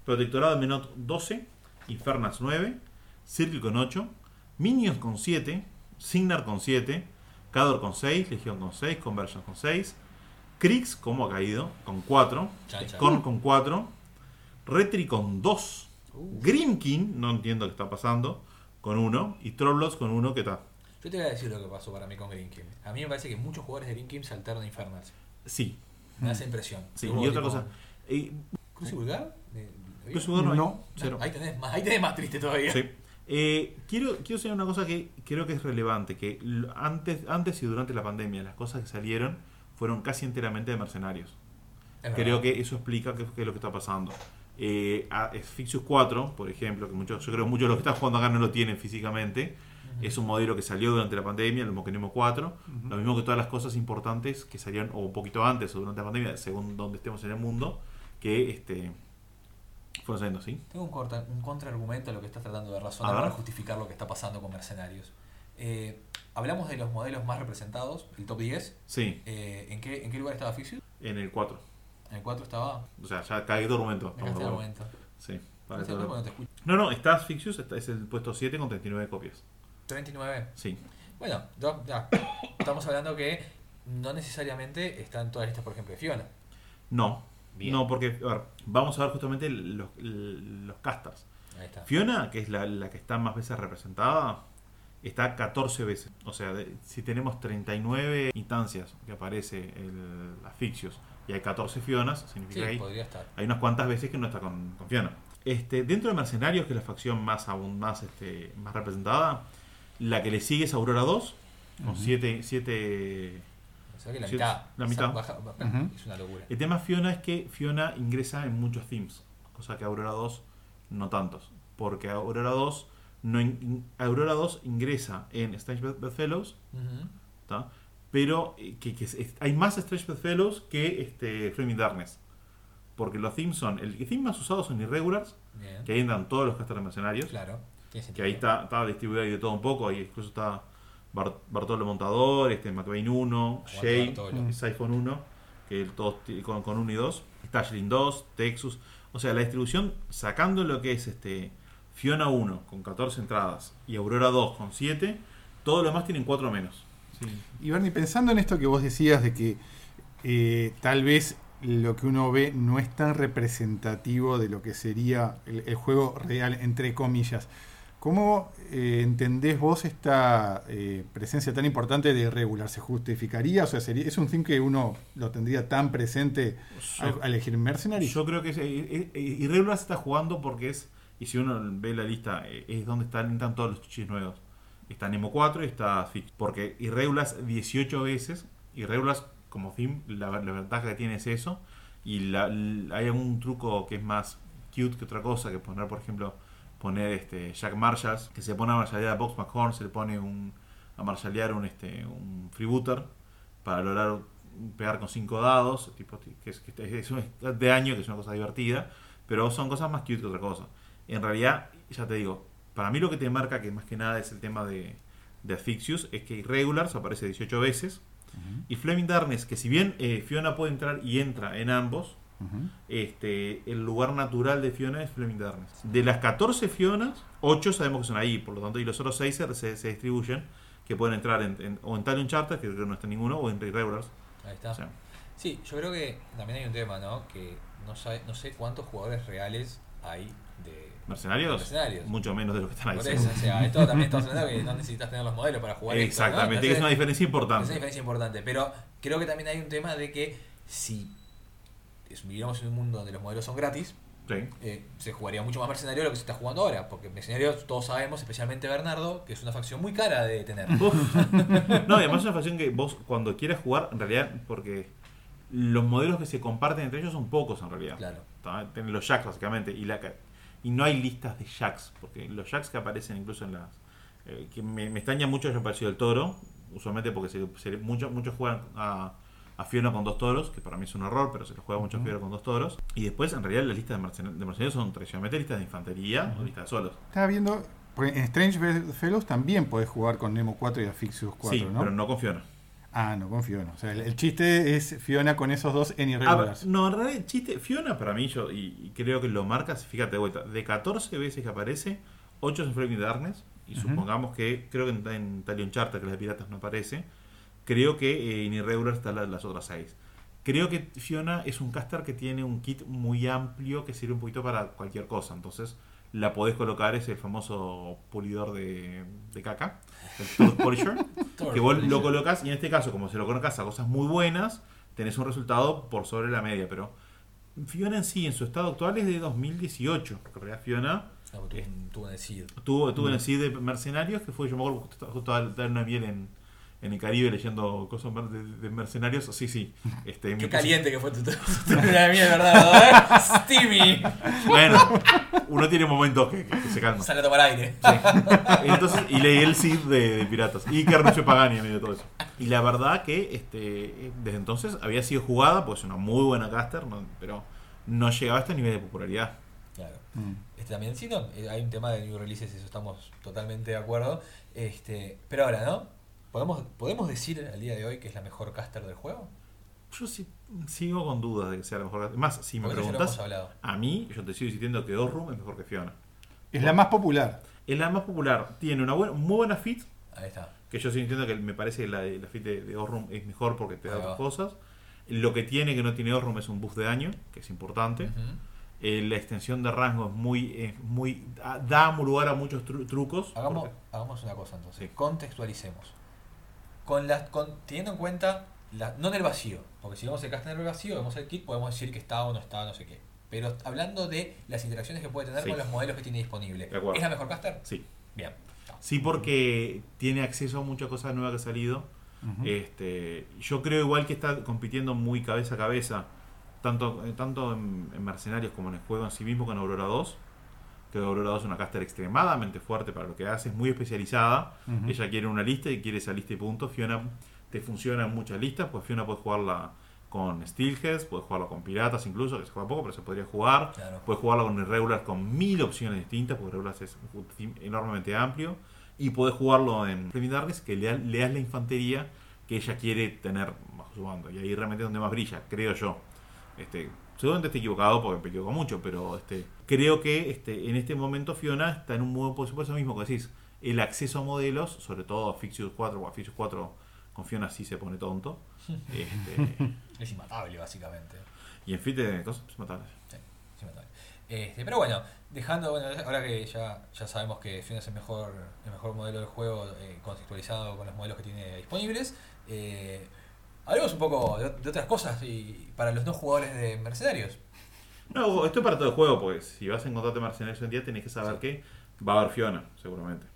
Protectorado de Menot 12. Infernas 9. Circle con 8. Minions con 7. Signar con 7. Cador con 6. Legión con 6. Conversion con 6. Kriegs, como ha caído, con 4. Chan, chan. Scorn con 4. Retri con 2. Uh. Grimkin, no entiendo qué está pasando, con 1. Y Trollocs con 1 que está. Yo te voy a decir lo que pasó para mí con Green Kim. A mí me parece que muchos jugadores de Green Kim se alternan Infernals. Sí. Me da esa impresión. sí. Y otra cosa. eh, ¿Cruz y Vulgar? ¿De- de- Cruz y Vulgar no hay. No. Cero. Ahí tenés más, ahí tenés más triste todavía. Sí. Eh, quiero, quiero decir una cosa que creo que es relevante, que antes, antes y durante la pandemia las cosas que salieron fueron casi enteramente de mercenarios. Es Creo verdad. que eso explica qué, qué es lo que está pasando. Eh, a- Fictious 4, por ejemplo, que muchos, yo creo que muchos de los que están jugando acá no lo tienen físicamente, es un modelo que salió durante la pandemia, el mismo que Nemo 4, lo mismo que todas las cosas importantes que salieron o un poquito antes o durante la pandemia, según donde estemos en el mundo, que este, fueron saliendo, ¿sí? Tengo un, corta, un contraargumento a lo que estás tratando de razonar para justificar lo que está pasando con Mercenarios. Eh, hablamos de los modelos más representados, el top 10. Sí, Eh, ¿en, qué, ¿En qué lugar estaba Fixio? en el 4. En el 4 estaba. O sea, ya cae tu argumento. Me momento. Sí, para No. No, está está- es el puesto 7 con 39 copias. 39. Sí. Bueno, ya, ya. estamos hablando que no necesariamente están todas estas, por ejemplo, de Fiona. No, Bien. no, porque, a ver, vamos a ver justamente los, los casters. Ahí está. Fiona, que es la, la que está más veces representada, está 14 veces. O sea, de- si tenemos 39 instancias que aparece el, la Fictious y hay 14 Fionas, Sí, significa que hay, podría estar. hay unas cuantas veces que no está con, con Fiona. Este, dentro de Mercenarios, que es la facción más, aún más, este, más representada, la que le sigue es Aurora 2, con 7 siete, O sea que la mitad. la mitad. baja- baja- Ujú. Es una locura. El tema Fiona es que Fiona ingresa en muchos themes, cosa que Aurora 2 no tantos, porque Aurora 2 no in- Aurora 2 ingresa en Strange Bed- Bedfellows, Ujú. ¿tá? pero eh, que, que es- es- hay más Strange Bedfellows que este Flaming Darkness, porque los themes son el theme más usado son Irregulars, Bien. que ahí entran todos los casters mercenarios, Claro. Tiene que sentido. ahí está, está distribuido ahí de todo un poco, ahí incluso está Bar- Bartolo Montador, este McBain 1, Aguante Shay, Bartolo. y Siphon 1, que todos con, con 1 y 2, Stashlin 2, Texas. O sea, la distribución, sacando lo que es este Fiona 1 con 14 entradas y Aurora 2 con 7, todos los demás tienen 4 menos. Sí. Y Bernie, pensando en esto que vos decías de que eh, tal vez lo que uno ve no es tan representativo de lo que sería el, el juego real, entre comillas. ¿Cómo eh, entendés vos esta eh, presencia tan importante de regular? ¿Se justificaría? O sea, sería, ¿es un theme que uno lo tendría tan presente al, al elegir Mercenaries? Yo creo que es, eh, eh, eh, Irregular se está jugando porque es, y si uno ve la lista, es donde están, entran todos los chichis nuevos. Está Nemo 4 y está Fix. Porque Irregulars 18 veces, Irregulars como theme, la, la ventaja que tiene es eso. Y la- la- hay algún truco que es más cute que otra cosa, que poner, por ejemplo, poner este Jack Marshalls, que se pone a marshalear a Box McHorn, se le pone un, a marshalear un, este, un freebooter para lograr pegar con 5 dados, tipo, que es, que es un de año, que es una cosa divertida, pero son cosas más cute que otra cosa. En realidad, ya te digo, para mí lo que te marca que más que nada es el tema de, de Asphyxius, es que Irregulars aparece 18 veces, y Fleming Darkness, que si bien eh, Fiona puede entrar y entra en ambos, Ujú. este, el lugar natural de Fiona es Fleming Darkness. De las 14 Fionas, 8 sabemos que son ahí, por lo tanto, y los otros 6 se, se- distribuyen, que pueden entrar en, en- o en Talon Charter, que creo que no está ninguno, o en Irregulars. Ahí está. O sea, Sí, yo creo que también hay un tema, ¿no? Que no, sabe- no sé cuántos jugadores reales hay de ¿Mercenarios? Mercenarios. Mucho menos de lo que están ahí. Por eso, o sea, esto también estamos hablando que no necesitas tener los modelos para jugar esto, ¿no? Exactamente, que es Entonces, una diferencia es una importante. diferencia importante. Pero creo que también hay un tema de que si es- en un mundo donde los modelos son gratis, Sí. eh, se jugaría mucho más mercenario de lo que se está jugando ahora. Porque mercenarios todos sabemos, especialmente Bernardo, que es una facción muy cara de tener. No, y además es una facción que vos cuando quieras jugar, en realidad, porque los modelos que se comparten entre ellos son pocos en realidad. Claro. Tienen los jacks básicamente y la y no hay listas de jacks, porque los jacks que aparecen incluso en las... eh, que me, me extraña mucho haya aparecido el toro, usualmente porque se, se- muchos, muchos juegan a, a Fiona con dos toros, que para mí es un error, pero se lo juega mucho a Fiona con dos toros. Y después, en realidad, las listas de, mercen- de mercenarios son tradicionalmente listas de infantería o listas de solos. Estaba viendo, porque en Strange Fellows también podés jugar con Nemo 4 y Afixius 4, sí, ¿no? pero no con Fiona. Ah, no, con Fiona. O sea, el, el chiste es Fiona con esos dos en Ah, irregulars. no, en realidad el chiste, Fiona para mí, yo y, y creo que lo marcas, fíjate de vuelta, de 14 veces que aparece, 8 en Flaming Darkness, y supongamos que, creo que en, en Talion Charter, que es de piratas, no aparece, creo que eh, en Irregular están la- las otras 6. Creo que Fiona es un caster que tiene un kit muy amplio que sirve un poquito para cualquier cosa, entonces la podés colocar, es el famoso pulidor de, de caca, el Polisher que vos lo colocas y en este caso, como se lo colocas a cosas muy buenas, tenés un resultado por sobre la media. Pero Fiona en sí, en su estado actual, es de 2018. Porque en realidad Fiona No, tuvo, un- tuvo un SID. tuvo, tuvo en el CID de Mercenarios, que fue, yo me acuerdo, justo, al dar una miel en, en el Caribe leyendo cosas de, de mercenarios. Sí, sí. Este, me Qué puse- caliente que fue tu luna de ¿verdad? ¿Eh? Steamy. Bueno, uno tiene momentos que, que- que se calma. Sale a tomar aire. Entonces, y leí el CID de, de Piratas. Y que Carlucho Pagani en medio de todo eso. Y la verdad que este desde entonces había sido jugada, pues una muy buena caster, no- pero no llegaba a este nivel de popularidad. Claro. Mm. Este, también, sí, no, eh, hay un tema de new releases, eso estamos totalmente de acuerdo. Este, pero ahora, ¿no? ¿Podemos, ¿Podemos decir al día de hoy que es la mejor caster del juego? Yo sí, sigo con dudas de que sea la mejor caster. Más, si me preguntas, a mí, yo te sigo insistiendo que Orrum es mejor que Fiona. Es la más popular. Es la más popular, tiene una buena, muy buena fit, Ahí está. que yo sigo insistiendo que me parece que la, la fit de, de Orrum es mejor porque te da otras cosas. Lo que tiene que no tiene Orrum es un buff de daño, que es importante. Eh, la extensión de rango es muy, es muy da- da lugar a muchos tru- trucos. Hagamos, porque- hagamos una cosa entonces. Sí. Contextualicemos. Con las, con, teniendo en cuenta, la, no en el vacío, porque si vemos el caster en el vacío, vemos el kit, podemos decir que está o no está, no sé qué. Pero hablando de las interacciones que puede tener Sí. con los modelos que tiene disponible. ¿Es la mejor caster? Sí. Bien. Sí, porque tiene acceso a muchas cosas nuevas que ha salido. Este, yo creo igual que está compitiendo muy cabeza a cabeza, tanto, eh, tanto en, en Mercenarios como en el juego en sí mismo con Aurora 2. Que Aurora 2 es una caster extremadamente fuerte para lo que hace, es muy especializada. Ella quiere una lista y quiere esa lista y punto. Fiona te funciona en muchas listas, pues Fiona puede jugarla con Steelheads, puede jugarla con Piratas incluso, que se juega poco, pero se podría jugar. Claro. Puedes jugarlo con Irregulars con mil opciones distintas, porque Irregulars es un team enormemente amplio. Y puedes jugarlo en Flaming Darkness, que le, le das la infantería que ella quiere tener bajo su bando. Y ahí realmente es donde más brilla, creo yo. Este, seguramente estoy equivocado porque me equivoco mucho, pero este, creo que este, en este momento Fiona está en un modo, por eso mismo que decís, el acceso a modelos, sobre todo a Fixus 4, o a Fixus 4 con Fiona sí se pone tonto. Este, Es inmatable, básicamente. y en cosas, es matable. Sí, es inmatable. Este, pero bueno, dejando, bueno, ahora que ya, ya sabemos que Fiona es el mejor, el mejor modelo del juego eh, contextualizado con los modelos que tiene disponibles, eh, hablemos un poco de, de otras cosas y para los no jugadores de Mercenarios. No, esto es para todo el juego, porque si vas a encontrarte mercenarios hoy en día tenés que saber Sí. que va a haber Fiona, seguramente.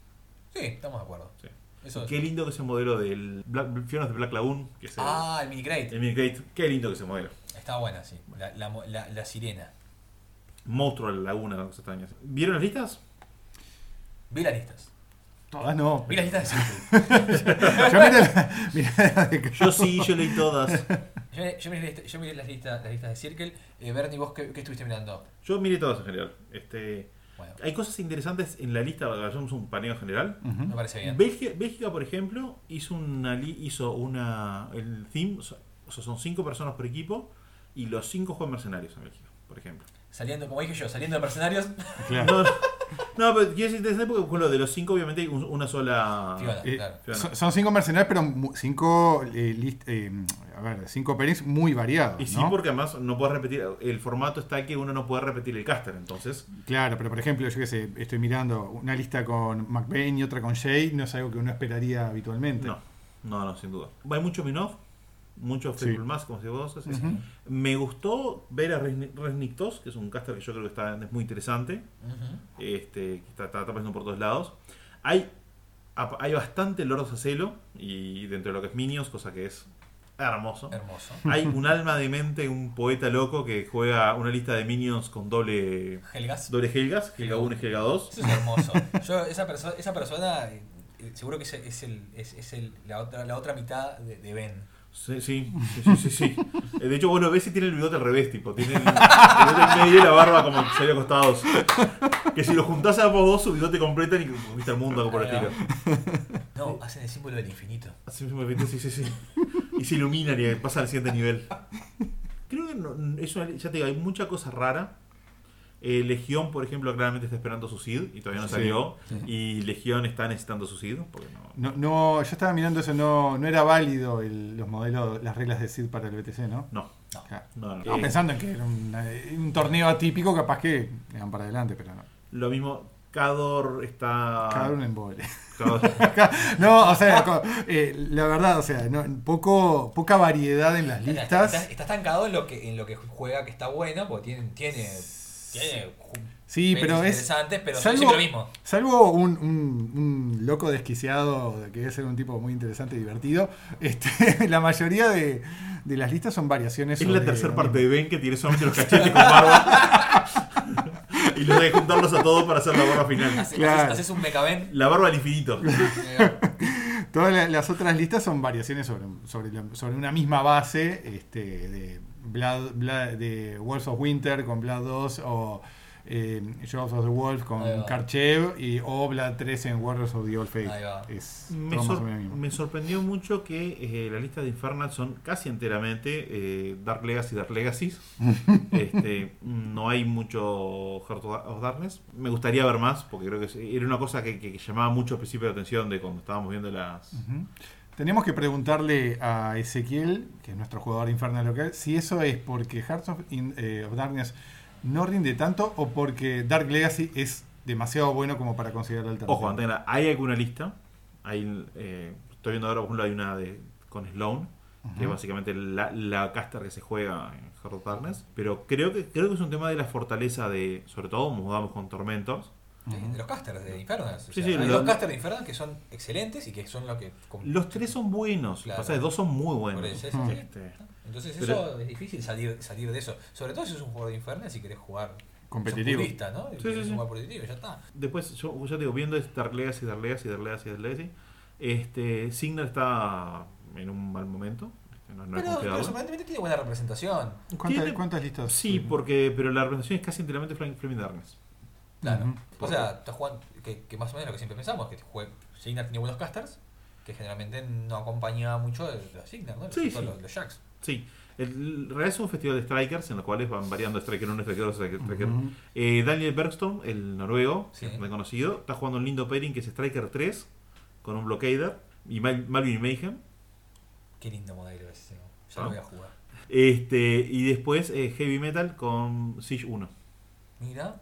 Sí, estamos de acuerdo. Sí. Eso es. Qué lindo que es el modelo del Black, Fiona de Black Lagoon, que es el, Ah, el mini crate. el Minicrate. Qué lindo que es ese modelo. Está buena, sí. La, la, la- la sirena. Monstruo de la laguna, cosa extraña. ¿Vieron las listas? Vi las listas. Todas no. Vi las listas de Circle. Yo miré la- miré la de- Yo sí, yo leí todas. Yo, yo miré, lista- yo miré las, listas, las listas de Circle. Eh, Bernie, ¿vos qué, qué estuviste mirando? Yo miré todas en general. Este, Bueno, hay cosas interesantes en la lista, hagamos un paneo general. Me parece bien. Bélgica, Bélgica, por ejemplo, hizo una li- hizo una el theme, o sea, son cinco personas por equipo y los cinco juegan mercenarios en Bélgica, por ejemplo. Saliendo, como dije yo, saliendo de Mercenarios. Claro. No, No, pero quiero decir interesante porque con lo de los cinco, obviamente, hay un- una sola. Fiona, Eh, claro. Fiona. son, son cinco mercenarios, pero mu- cinco, eh, list- eh, a ver, cinco pairings muy variados. Y sí, ¿no? porque además no puedes repetir. El formato está que uno no puede repetir el caster, entonces. Claro, pero por ejemplo, yo qué sé, estoy mirando una lista con McBain y otra con Shay, no es algo que uno esperaría habitualmente. No, no, no, sin duda. Hay mucho Minov, mucho Sí. Faithful Mask, como si vos haces. Ujú. Me gustó ver a Resni- Resnick 2, que es un caster que yo creo que está, es muy interesante. Este, que está, está apareciendo por todos lados. Hay, hay bastante Lord of Acelo y dentro de lo que es Minions, cosa que es hermoso. Hermoso. Hay un alma de mente, un poeta loco que juega una lista de Minions con doble, Helgas. doble Helgas, Helga 1 y Helga 2. Eso es hermoso. Yo, esa, perso- esa persona, eh, eh, seguro que es, es, el, es, es el, la, otra, la otra mitad de, de Ben. Sí, sí, sí, sí, sí. Eh, De hecho, vos lo ves y tiene el bigote al revés, tipo. Tiene el, el bigote en medio y la barba como que salió acostados. Que si lo juntás a ambos dos, su bigote completan y conquista el mundo, algo por el estilo. No, hacen el símbolo del infinito. Así mismo de repente, sí, sí, sí. Y se iluminan y pasa al siguiente nivel. Creo que no, es una- ya te digo, hay mucha cosa rara. Eh, Legión, por ejemplo, claramente está esperando su seed y todavía no salió. sí. Y Legión está necesitando su seed. Porque no, No, no, yo estaba mirando eso, no, no era válido el- los modelos, las reglas de SID para el BTC, ¿no? no, Claro. no, no. Estaba Eh, pensando en que era un, un torneo atípico, capaz que le dan para adelante, pero no. Lo mismo, Cador está. Cada uno en vole. Cador- No, o sea, eh, la verdad, o sea, no, poco, poca variedad en las Está, listas. está- está estancado en lo que en lo que juega que está bueno, porque tiene, tiene, tiene Sí, pelis pero es. interesantes, pero son salvo, siempre lo mismo. salvo un, un- un loco desquiciado que debe ser un tipo muy interesante y divertido, este, la mayoría de, de las listas son variaciones. es la tercera parte de Ben que tiene solamente los cachetes con barba. y los de juntarlos a todos para hacer la barba final. Haces, Claro. haces- haces un mecaben. La barba al infinito. eh, Todas la- las otras listas son variaciones sobre, sobre, la- sobre una misma base este, de, Blood, Blood- de Wolves of Winter con Blood 2 o eh, Jaws of the Wolf con. Karchev y, o Blood 3 en Warriors of the Old Faith. Es Me, sor- me sorprendió mucho que eh, la lista de Infernal son casi enteramente eh, Dark Legacy Dark Legacies. este, no hay mucho Heart of Darkness. Me gustaría ver más, porque creo que era una cosa que, que- que llamaba mucho al principio de atención de cuando estábamos viendo las. Tenemos que preguntarle a Ezequiel, que es nuestro jugador infernal local, si eso es porque Hearts of, In- eh, of Darkness no rinde tanto o porque Dark Legacy es demasiado bueno como para considerar alternativa. Ojo, antena, hay alguna lista. Hay, eh, estoy viendo ahora, por ejemplo, hay una de con Sloan, que es básicamente la, la caster que se juega en Heart of Darkness. Pero creo que, creo que es un tema de la fortaleza de, sobre todo, como jugamos con Tormentos. De, de los casters de Infernals. O Sí, sea, sí, hay lo- dos casters de Infernals que son excelentes y que son lo que. Los tres son buenos, Claro. lo que pasa es que dos son muy buenos. Por eso, sí, sí. Este, Entonces Pero- eso es difícil salir, salir de eso. Sobre todo si sos un jugador de Infernals y querés jugar Competitivo. purista, ¿no? Y Sí, sí, sí. jugar competitivo, ya está. Después, yo ya te digo, viendo es Dark Legacy, Dark Legacy, Dark Legacy, Dark Legacy, Este, Signar está en un mal momento. este, No, no es pero, pero sorprendentemente tiene buena representación. ¿Cuántas, Tiene- cuántas listas? Sí, porque, pero la representación es casi enteramente Flaming Darkness. Claro. O sea, estás jugando, que, que más o menos lo que siempre pensamos, que Signar tiene buenos casters, que generalmente no acompañaba mucho de los Signar, ¿no? Sí, sí. Los, los Jacks. Sí, el, realidad es un festival de strikers en los cuales van variando striker 1, striker 2, striker, striker. Ujú. Eh, Daniel Bergstrom, el noruego, Sí. reconocido, está jugando un lindo pairing que es striker 3 con un blockader y Mal- Malvin y Mayhem. Qué lindo modelo ese. Ya lo voy a jugar. Este, y después eh, Heavy Metal con Siege 1. Mira.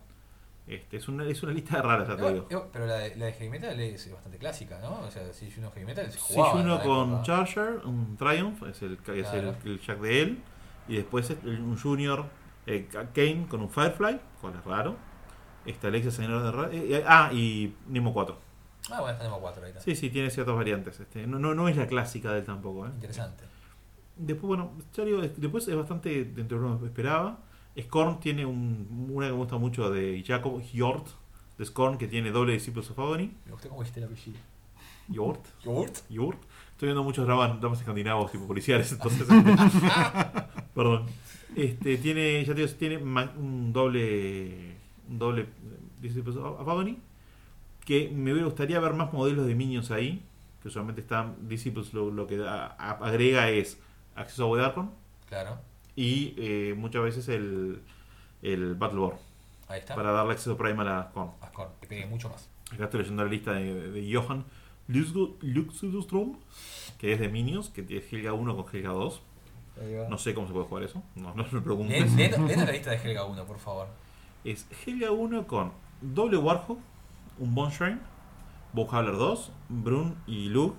Este, es, una, es una lista rara, ya te digo. Igual- Pero la de, la de Heavy Metal es bastante clásica, ¿no? O sea, si uno Heavy Metal se jugaba. en 1 la con época. Charger, un Triumph, es el, es el, Claro. el Jack de él. Y después es el- un Junior eh, Kane con un Firefly, cual es raro. Está Alexia Señor de Ra- eh, eh, Ah, y Nemo 4. Ah, bueno, tenemos cuatro ahí está. Sí, sí, tiene ciertas variantes. Este, no, no, no es la clásica de él tampoco. ¿eh? Interesante. Después, bueno, ya digo, es- después es bastante dentro de lo que esperaba. Scorn tiene un, una que me gusta mucho de Jacob Hjort, de Scorn, que tiene doble Disciples of Agony. Me gustó cómo dijiste el apellido. Hjort. ¿Yogurt? Hjort. Estoy viendo muchos dramas, dramas escandinavos, tipo policiales, entonces. perdón. Este, tiene, ya te digo, tiene un doble. Un doble Disciples of Agony. Que me gustaría ver más modelos de minions ahí. Que usualmente están. Disciples lo, lo que a- agrega es acceso a Wedarkon. Claro. Y eh, muchas veces el, el Battle War. Ahí está. para darle acceso Prime a la Scorn. Ascorn, que pegue mucho más. Acá estoy leyendo la lista de, de Johan Luxustrom, que es de Minions, que tiene Helga 1 con Helga 2. No sé cómo se puede jugar eso, no, no me preguntes. Leen la lista de Helga 1, por favor. Es Helga 1 con doble Warhawk, un Bonshrine, Bowhowler 2, Brun y Luke,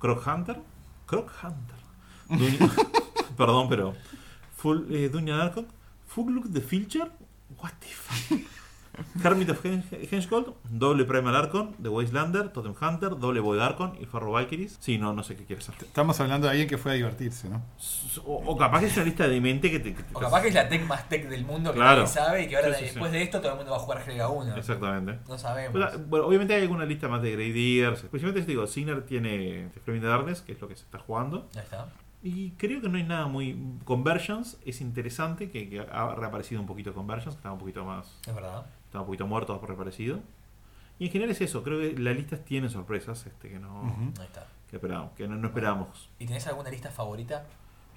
Croc Hunter, Croc Hunter, perdón, pero Full eh, Dunya Darkon, Full Look the Filcher, what the fuck. Hermit of Hen- Henchgold, doble Primal Archon, The Wastelander, Totem Hunter, doble Void Archon y Farro Valkyries. Sí, no, no sé qué quieres hacer. Estamos hablando de alguien que fue a divertirse, ¿no? O, o capaz que es una lista de mente que te. que te- O capaz que es la tech más tech del mundo que Claro. nadie sabe y que ahora Sí, sí, después sí. de esto todo el mundo va a jugar Helga 1. Exactamente. No sabemos. Bueno, bueno, obviamente hay alguna lista más de Gradiers. Especialmente, te digo, Sinner tiene Flaming Darkness, que es lo que se está jugando. Ahí está. Y creo que no hay nada muy. Conversions es interesante, que, que ha reaparecido un poquito Conversions, que estaba un poquito más. Es verdad. Estaba un poquito muerto, ha reaparecido. Y en general es eso, creo que las listas tienen sorpresas este, que no. Ahí está. que, esperábamos, que no, no esperábamos. ¿Y tenés alguna lista favorita?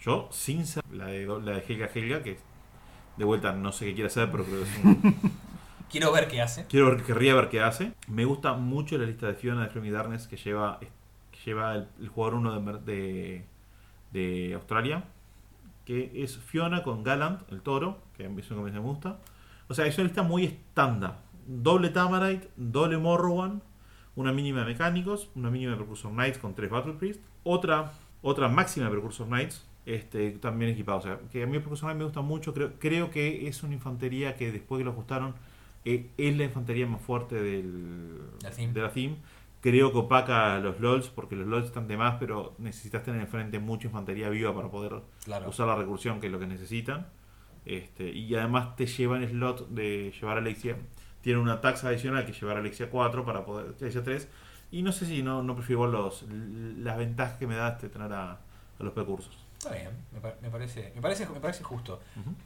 Yo, sin ser la de, la de Helga Helga, que de vuelta no sé qué quiere hacer, pero creo que es un, Quiero ver qué hace. Quiero ver, querría ver qué hace. Me gusta mucho la lista de Fiona de Flaming Darkness que lleva, que lleva el, el jugador 1 de, Mer- de, de Australia. Que es Fiona con Gallant, el toro, que a mí es una que me gusta. O sea, es una lista muy estándar. Doble Tamarite, doble Morrowan, una mínima de mecánicos, una mínima de Precursor Knights con tres Battle Priest, otra, otra máxima de Precursor Knights, este, también equipado. O sea, que a mí el Precursor Knight me gusta mucho. Creo, creo que es una infantería que después que lo ajustaron eh, es la infantería más fuerte del, de la theme. Creo que opaca a los LOLs porque los LOLs están de más, pero necesitas tener enfrente mucha infantería viva para poder Claro. usar la recursión, que es lo que necesitan. Este, y además te llevan el slot de llevar a Alexia. Tiene una taxa adicional que llevar a Alexia 4 para poder. Alexia 3. Y no sé si no, no prefiero los, las ventajas que me da este tener a, a los recursos. Está bien, me, me parece, me, parece, me parece justo.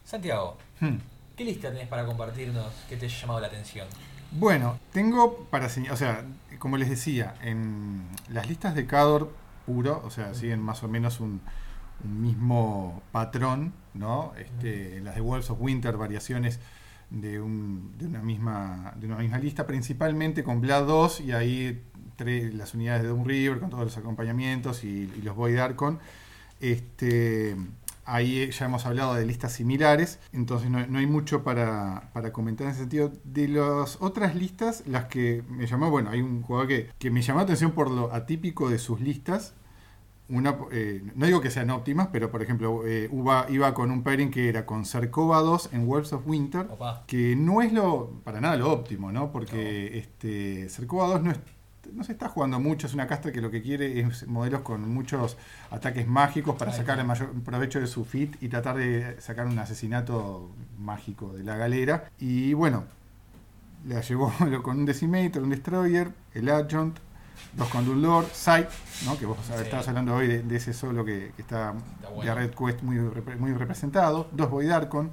Santiago, Hmm. ¿qué lista tenés para compartirnos que te haya llamado la atención? Bueno, tengo para señalar, o sea, como les decía, en las listas de Cador puro, o sea, siguen más o menos un, mismo patrón, ¿no? Este, las de Wolves of Winter, variaciones de, un- de una misma de una misma lista, principalmente con Blood 2 y ahí las unidades de Doom River con todos los acompañamientos y, y los Void Archon. Este, ahí ya hemos hablado de listas similares, entonces no, no hay mucho para, para comentar en ese sentido. De las otras listas, las que me llamó, bueno, hay un jugador que, que me llamó la atención por lo atípico de sus listas. Una, eh, no digo que sean óptimas, pero por ejemplo, eh, iba, iba con un pairing que era con Cercova 2 en Wolves of Winter, Opa. que no es lo para nada lo óptimo, ¿no? Porque este Cercova 2 no, es- no se está jugando mucho, es una casta que lo que quiere es modelos con muchos ataques mágicos para sacar el mayor provecho de su fit y tratar de sacar un asesinato mágico de la galera. Y bueno, la llevó con un Decimator, un Destroyer, el Adjunt, dos con Lord, Sight, ¿no? que vos Sí. estabas hablando hoy de, de ese solo que, que está, Está bueno. de Red Quest muy, muy representado, dos Void Archon,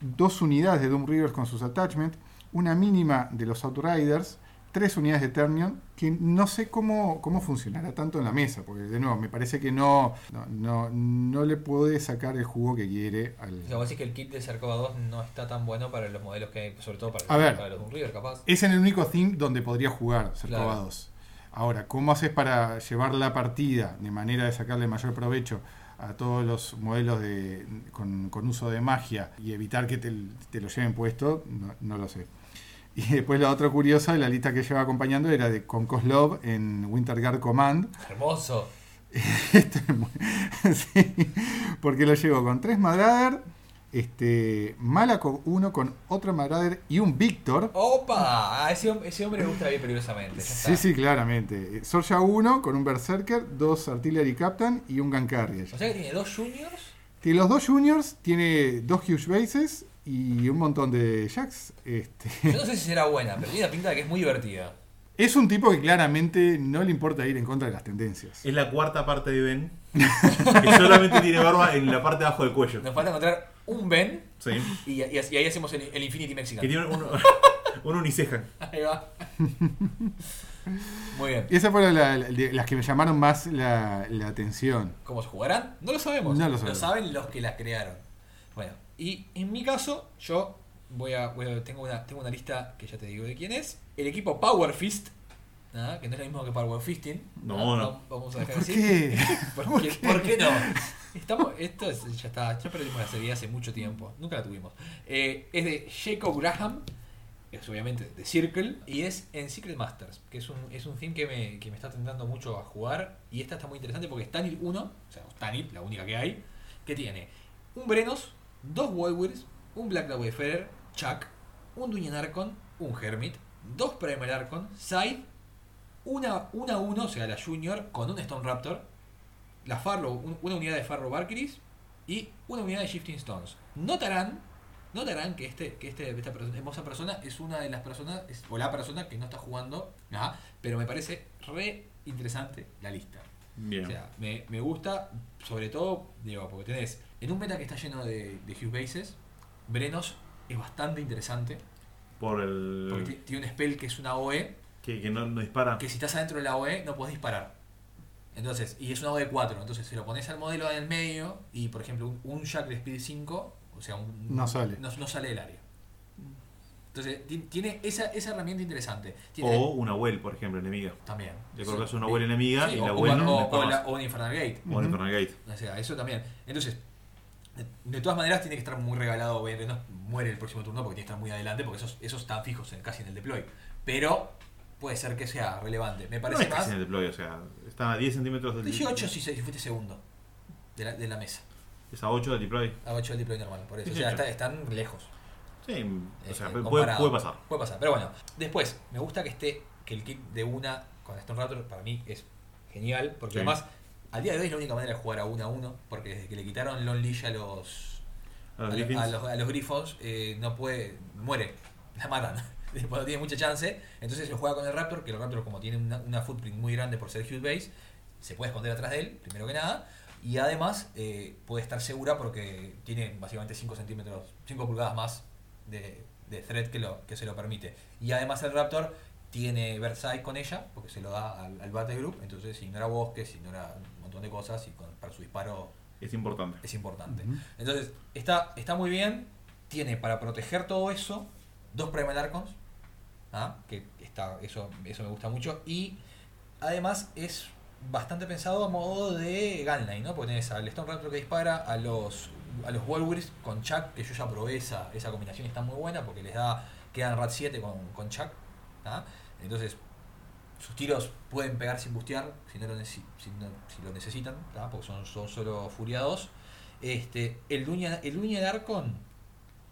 dos unidades de Doom Rivers con sus attachments, una mínima de los Outriders, tres unidades de Ternion, que no sé cómo, cómo funcionará tanto en la mesa, porque de nuevo, me parece que no, no, no, no le puede sacar el jugo que quiere al... O sea, vos decís que el kit de Cercova 2 no está tan bueno para los modelos que hay, sobre todo para, A ver. para los River, capaz. Es en el único theme donde podría jugar Cercova Claro. 2. Ahora, ¿cómo haces para llevar la partida de manera de sacarle mayor provecho a todos los modelos de, con, con uso de magia y evitar que te, te lo lleven puesto? No, no lo sé. Y después la otra curiosa, la lista que lleva acompañando era de con Koslov en Winter Guard Command. Hermoso. Esto es muy- sí, porque lo llevo con tres Madrader, este, Malaco uno con otra Madrader y un Victor. ¡Opa! A ese, ese hombre le gusta bien peligrosamente. Ya Sí, está. sí, claramente. Sorja 1 con un Berserker, dos Artillery Captain y un Gun Carrier. O sea que tiene dos juniors. Que los dos Juniors tiene dos Huge Bases y un montón de Jacks. Este, Yo no sé si será buena, pero tiene la pinta de que es muy divertida. es un tipo que claramente no le importa ir en contra de las tendencias. Es la cuarta parte de Ben, que solamente tiene barba en la parte de abajo del cuello. Nos falta encontrar un Ben Sí. y, y- y ahí hacemos el, el Infinity Que Mexican. tiene un, un uniceja. Ahí va. Muy bien. Y esas fueron la- la- de- las que me llamaron más la, la atención. ¿Cómo se jugarán? No lo sabemos. No lo sabemos. saben los que las crearon. Y en mi caso, yo voy a, voy a- tengo, una, tengo una lista que ya te digo de quién es. El equipo Power Fist, ¿ah? que no es lo mismo que Power Fisting. No, ¿ah? no. Va- Vamos a dejar ¿Por así. qué? ¿Por, qué, por qué no? Estamos, esto es- ya está, ya perdimos la serie hace mucho tiempo, nunca la tuvimos. Eh, es de Jacob Graham, es obviamente de Circle, y es en Secret Masters, que es un, es un theme que me, que me está tentando mucho a jugar. Y esta está muy interesante porque es Tanil 1, o sea, Tanil, la única que hay, que tiene un Brenos, dos Wildwills, un Black Dog Wayfarer, Chuck, un Dungeon Archon, un Hermit, dos Primal Archon, Side, una 1 1, o sea, la Junior, con un Stone Raptor, la Farrow, un- una unidad de Farrow Valkyries y una unidad de Shifting Stones. Notarán, notarán que este, que este, esta persona, hermosa persona es una de las personas, o la persona que no está jugando, ¿ah? pero me parece re interesante la lista. Bien. O sea, me, me gusta, sobre todo, digo, porque tenés, en un meta que está lleno de, de Hugh Bases, Brenos es bastante interesante, Por el. porque ti- tiene un spell que es una OE, Que, que no, no dispara. que si estás adentro de la OE no podés disparar. Entonces, y es una OE 4, entonces se lo pones al modelo en el medio y por ejemplo un, un Jack de Speed 5, o sea, un- No sale. No, no sale del área. Entonces, ti- tiene esa, esa herramienta interesante. Tiene, O una well, por ejemplo, enemiga. también. Yo creo Sí. una well enemiga Sí, y o, la o- well o- no o la- o un Infernal Gate. O el Infernal Gate. O sea, eso también. Entonces, de, todas maneras tiene que estar muy regalado. Obviamente no muere el próximo turno porque tiene que estar muy adelante porque esos, esos están fijos en, casi en el deploy. Pero puede ser que sea relevante. Me No parece es más. en el deploy, o sea, está a 10 centímetros del 18 si, fuiste segundo de la, de la mesa. Es a 8 del deploy. A 8 el deploy normal, por eso. O 18. sea, está- están lejos. Sí, o sea, eh, puede, puede pasar. Puede pasar. Pero bueno, después, me gusta que esté, que el kit de una con Stone Raptor para mí es genial. Porque Sí. además, al día de hoy es la única manera de jugar a una a uno. Porque desde que le quitaron Lone Leash a los A los a, los, a los Griffons, eh, no puede, muere, la matan. Después no tiene mucha chance. Entonces se juega con el Raptor, que el Raptor, como tiene una, una footprint muy grande por ser Huge Base, se puede esconder atrás de él, primero que nada. Y además eh, puede estar segura porque tiene básicamente 5 centímetros, 5 pulgadas más de, de thread que, lo, que se lo permite. Y además el Raptor tiene Versailles con ella, porque se lo da al, al Battle Group, entonces ignora bosques, ignora un montón de cosas y con, para su disparo Es importante. es importante. Entonces, está, está muy bien. Tiene para proteger todo eso dos Primal Archons. ¿ah? Que está, eso, eso me gusta mucho. Y además es bastante pensado a modo de Gunline, ¿no? Porque tenés al Stone Raptor que dispara, a los a los Walwills con Chuck, que yo ya probé esa, esa combinación, está muy buena porque les da, quedan Rat 7 con, con Chuck. Entonces, sus tiros pueden pegar sin bustear si, no lo, necesi- si, no- si lo necesitan, ¿tá? porque son, son solo furiados. Este, el Duña, el Duña de Arcon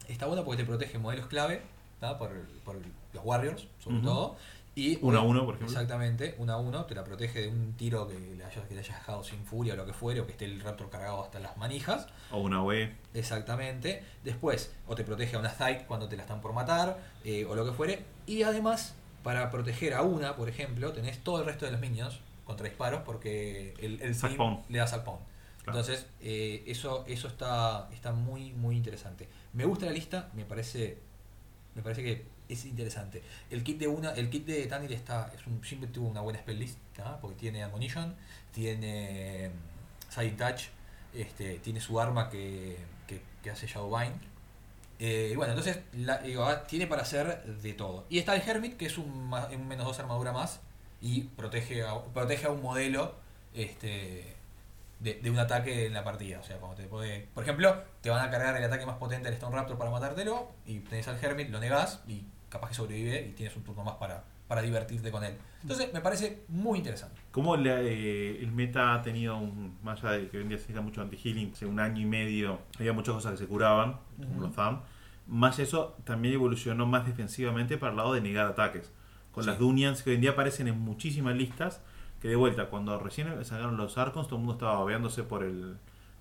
está bueno porque te protege modelos clave ¿tá? por, por los Warriors, sobre todo. Y Uno a uno, por ejemplo. Exactamente, uno a uno, te la protege de un tiro que le hayas, que le hayas dejado sin furia o lo que fuere, o que esté el Raptor cargado hasta las manijas. O una OE. Exactamente. Después, o te protege a una Zyke cuando te la están por matar, eh, o lo que fuere. Y además, para proteger a una, por ejemplo, tenés todo el resto de los minions contra disparos porque el, el le da pound. Claro. Entonces, eh, eso, eso está, está muy, muy interesante. Me gusta la lista, me parece, me parece que es interesante. El kit de una, el kit de Tanil está, es un, siempre tuvo una buena spell list, porque tiene Admonition, tiene mm, Side Touch, este, tiene su arma que, que, que hace Shadowbind. Eh, bueno, entonces ah, tiene para hacer de todo. Y está el Hermit, que es un, un menos 2 armadura más y protege a, protege a un modelo este, de, de un ataque en la partida. O sea, cuando te puede. Por ejemplo, te van a cargar el ataque más potente del Stone Raptor para matártelo y tenés al Hermit, lo negás y capaz que sobrevive y tienes un turno más para, para divertirte con él. Entonces, me parece muy interesante. ¿Cómo la- eh, el meta ha tenido un. Más allá de que hoy en día se necesita mucho anti-healing, hace un año y medio había muchas cosas que se curaban, como Ujú. los THAM. Más eso también evolucionó más defensivamente para el lado de negar ataques. Con Sí. las Dunians que hoy en día aparecen en muchísimas listas. Que de vuelta, cuando recién sacaron los Arcons, todo el mundo estaba babeándose por el,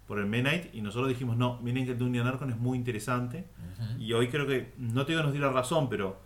por el Menite. Y nosotros dijimos, no, miren que el Dunian Arcon es muy interesante. Y hoy creo que, no te digo que nos dio la razón, pero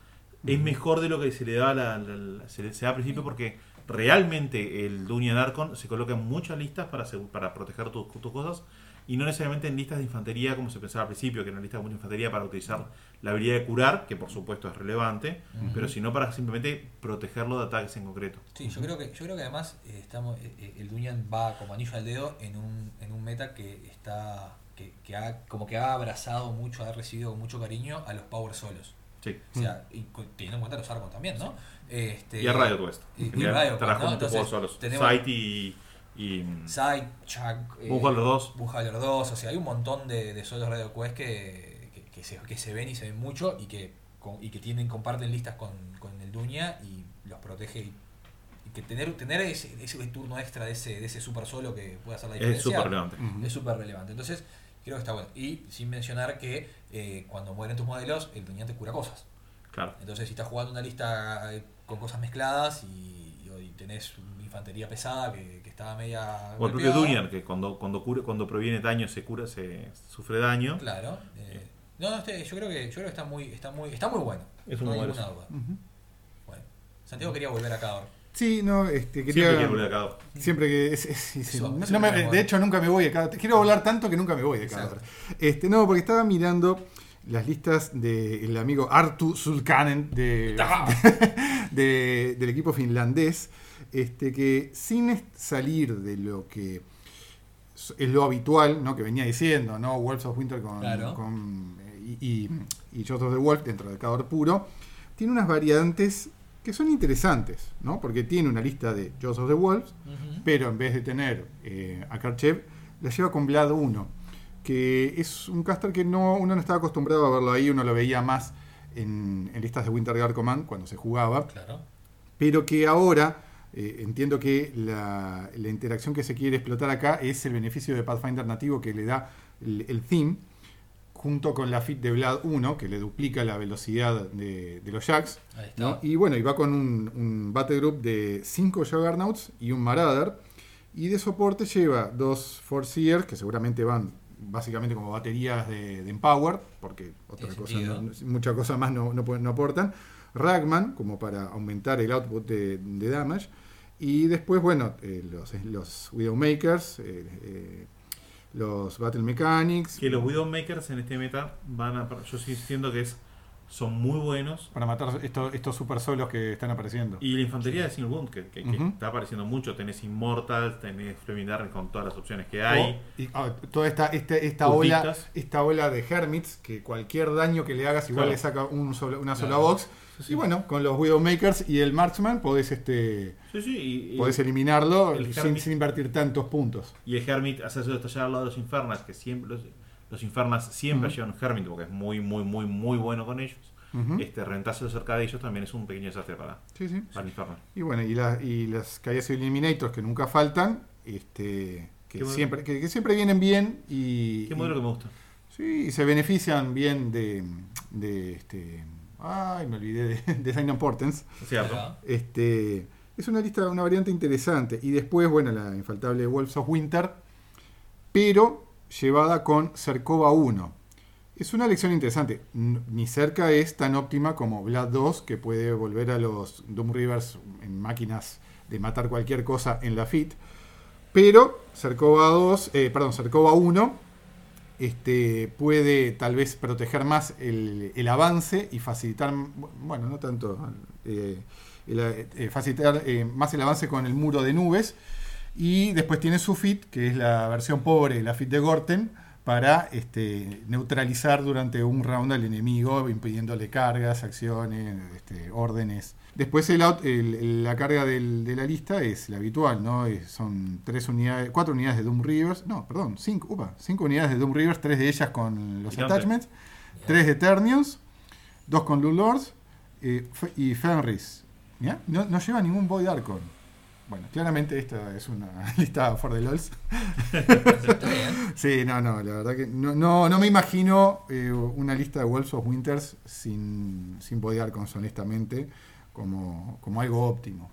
es mejor de lo que se le da, la, la- la- se da al principio porque realmente el Dunian Arcon se coloca en muchas listas para, para proteger tus, tus cosas y no necesariamente en listas de infantería como se pensaba al principio, que era una lista de mucha infantería para utilizar la habilidad de curar, que por supuesto es relevante, pero sino para simplemente protegerlo de ataques en concreto. Sí, yo creo que, yo creo que además eh, estamos, eh, eh, el Dunyan va como anillo al dedo en un, en un meta que está que, que ha, como que ha abrazado mucho, ha recibido con mucho cariño a los Power Solos. Sí. O sea, y teniendo en cuenta los Argon también, ¿no? Este, Y a Radio Quest. Y, y Radio Quest, ¿no? Entonces, solos. tenemos Sight y. y Sight, Chuck, eh, Bullhauler 2. Bullhauler 2, o sea, hay un montón de, de solos Radio Quest que, que, que se, que se ven y se ven mucho y que, con- y que tienen, comparten listas con, con el Duña y los protege. Y, y que tener, tener ese, ese turno extra de ese, de ese super solo que puede hacer la diferencia. es súper relevante. Es súper relevante. Entonces, creo que está bueno. Y sin mencionar que eh, cuando mueren tus modelos, el Duña te cura cosas. Claro. Entonces, si estás jugando una lista eh, con cosas mezcladas y, y tenés una infantería pesada que, está media. O el propio Dunyan, que cuando, cuando, cura, cuando proviene daño se cura, se sufre daño. Claro. eh, no, no, este, yo creo que yo creo que está muy, está muy, está muy bueno. Es un no hay ninguna duda. Bueno, Santiago quería volver a Cador. Sí, no, este, quería... Siempre volver acá. Siempre que. es- es- sí, sí. Eso, No- eso no me- me mola. de hecho, nunca me voy de cada. Quiero volar tanto que nunca me voy de. Exacto. Este, no, porque estaba mirando las listas del amigo Artu Sulkanen de, de- del equipo finlandés. Este, que sin salir de lo que es lo habitual, ¿no? Que venía diciendo, ¿no? Wolves of Winter con, Claro. con, y, y, y of the Wolf dentro del Cador puro. Tiene unas variantes que son interesantes, ¿no? Porque tiene una lista de of the Wolves, pero en vez de tener eh, a Karchev, la lleva con Vlad 1, que es un caster que no, uno no estaba acostumbrado a verlo ahí, uno lo veía más en, en listas de Winter Guard Command cuando se jugaba, Claro. pero que ahora eh, entiendo que la, la interacción que se quiere explotar acá es el beneficio de Pathfinder nativo que le da el, el theme, junto con la fit de Vlad 1, que le duplica la velocidad de, de los Jacks. ¿no? Y bueno, y va con un, un battle group de 5 Juggernauts y un Marauder. Y de soporte lleva dos Forseers, que seguramente van básicamente como baterías de, de Empower, porque otra cosa, no- mucha cosa más no, no, no aportan. Ragman, como para aumentar el output de, de damage. Y después, bueno, eh, los, los Widowmakers, eh, eh, los Battle Mechanics. Que los Widowmakers en este meta van a. Yo sigo insistiendo que es, son muy buenos. Para matar estos, estos super solos que están apareciendo. Y la infantería de Single Wound, que, que- está apareciendo mucho. Tenés Immortal, tenés Flaming con todas las opciones que hay. O- y, ah, toda esta, esta, esta ola esta ola de Hermits, que cualquier daño que le hagas igual Claro. le saca un solo- una sola Claro. box. Sí. Y bueno, con los Widowmakers y el Marksman podés, este, Sí, sí, y, podés eliminarlo el sin, invertir tantos puntos. y el Hermit hace de estallar al lado de los Infernas, que siempre los, los Infernas siempre llevan un Hermit porque es muy, muy, muy, muy bueno con ellos. Este rentarse cerca de ellos también es un pequeño desastre para, para el Inferno. Y bueno, y, la- y las calles Eliminators que nunca faltan, este, que, siempre, que, que siempre vienen bien y, Qué modelo y- que me gusta. Sí, y se benefician bien de, de este. Ay, me olvidé de, de Sign of Portents. ¿Cierto? Este, es una lista, una variante interesante. Y después, bueno, la infaltable Wolves of Winter, pero llevada con Cercova 1. Es una elección interesante. Ni cerca es tan óptima como Blood 2, que puede volver a los Doom Rivers en máquinas de matar cualquier cosa en la FIT. Pero Cercova 2, eh, perdón, Cercova 1 este, puede tal vez proteger más el, avance y facilitar, bueno, no tanto, eh, eh, facilitar eh, más el avance con el muro de nubes. Y después tiene su fit, que es la versión pobre, la fit de Gorten, para este, neutralizar durante un round al enemigo, impidiéndole cargas, acciones, este, órdenes. Después el el- la carga del- de la lista es la habitual, ¿no? Es- son tres unidades, cuatro unidades de Doom Rivers, no, perdón, cinco, upa, cinco unidades de Doom Rivers, tres de ellas con los attachments, tres de Ternions, dos con Blue Lords eh, y Fenris. ¿ya? No, no lleva ningún Void Archon. Bueno, claramente esta es una lista for the LOLs. Sí, no, no, la verdad que no, no, no me imagino eh, una lista de Wolves of Winters sin, sin Void Archons, honestamente, como, como algo óptimo.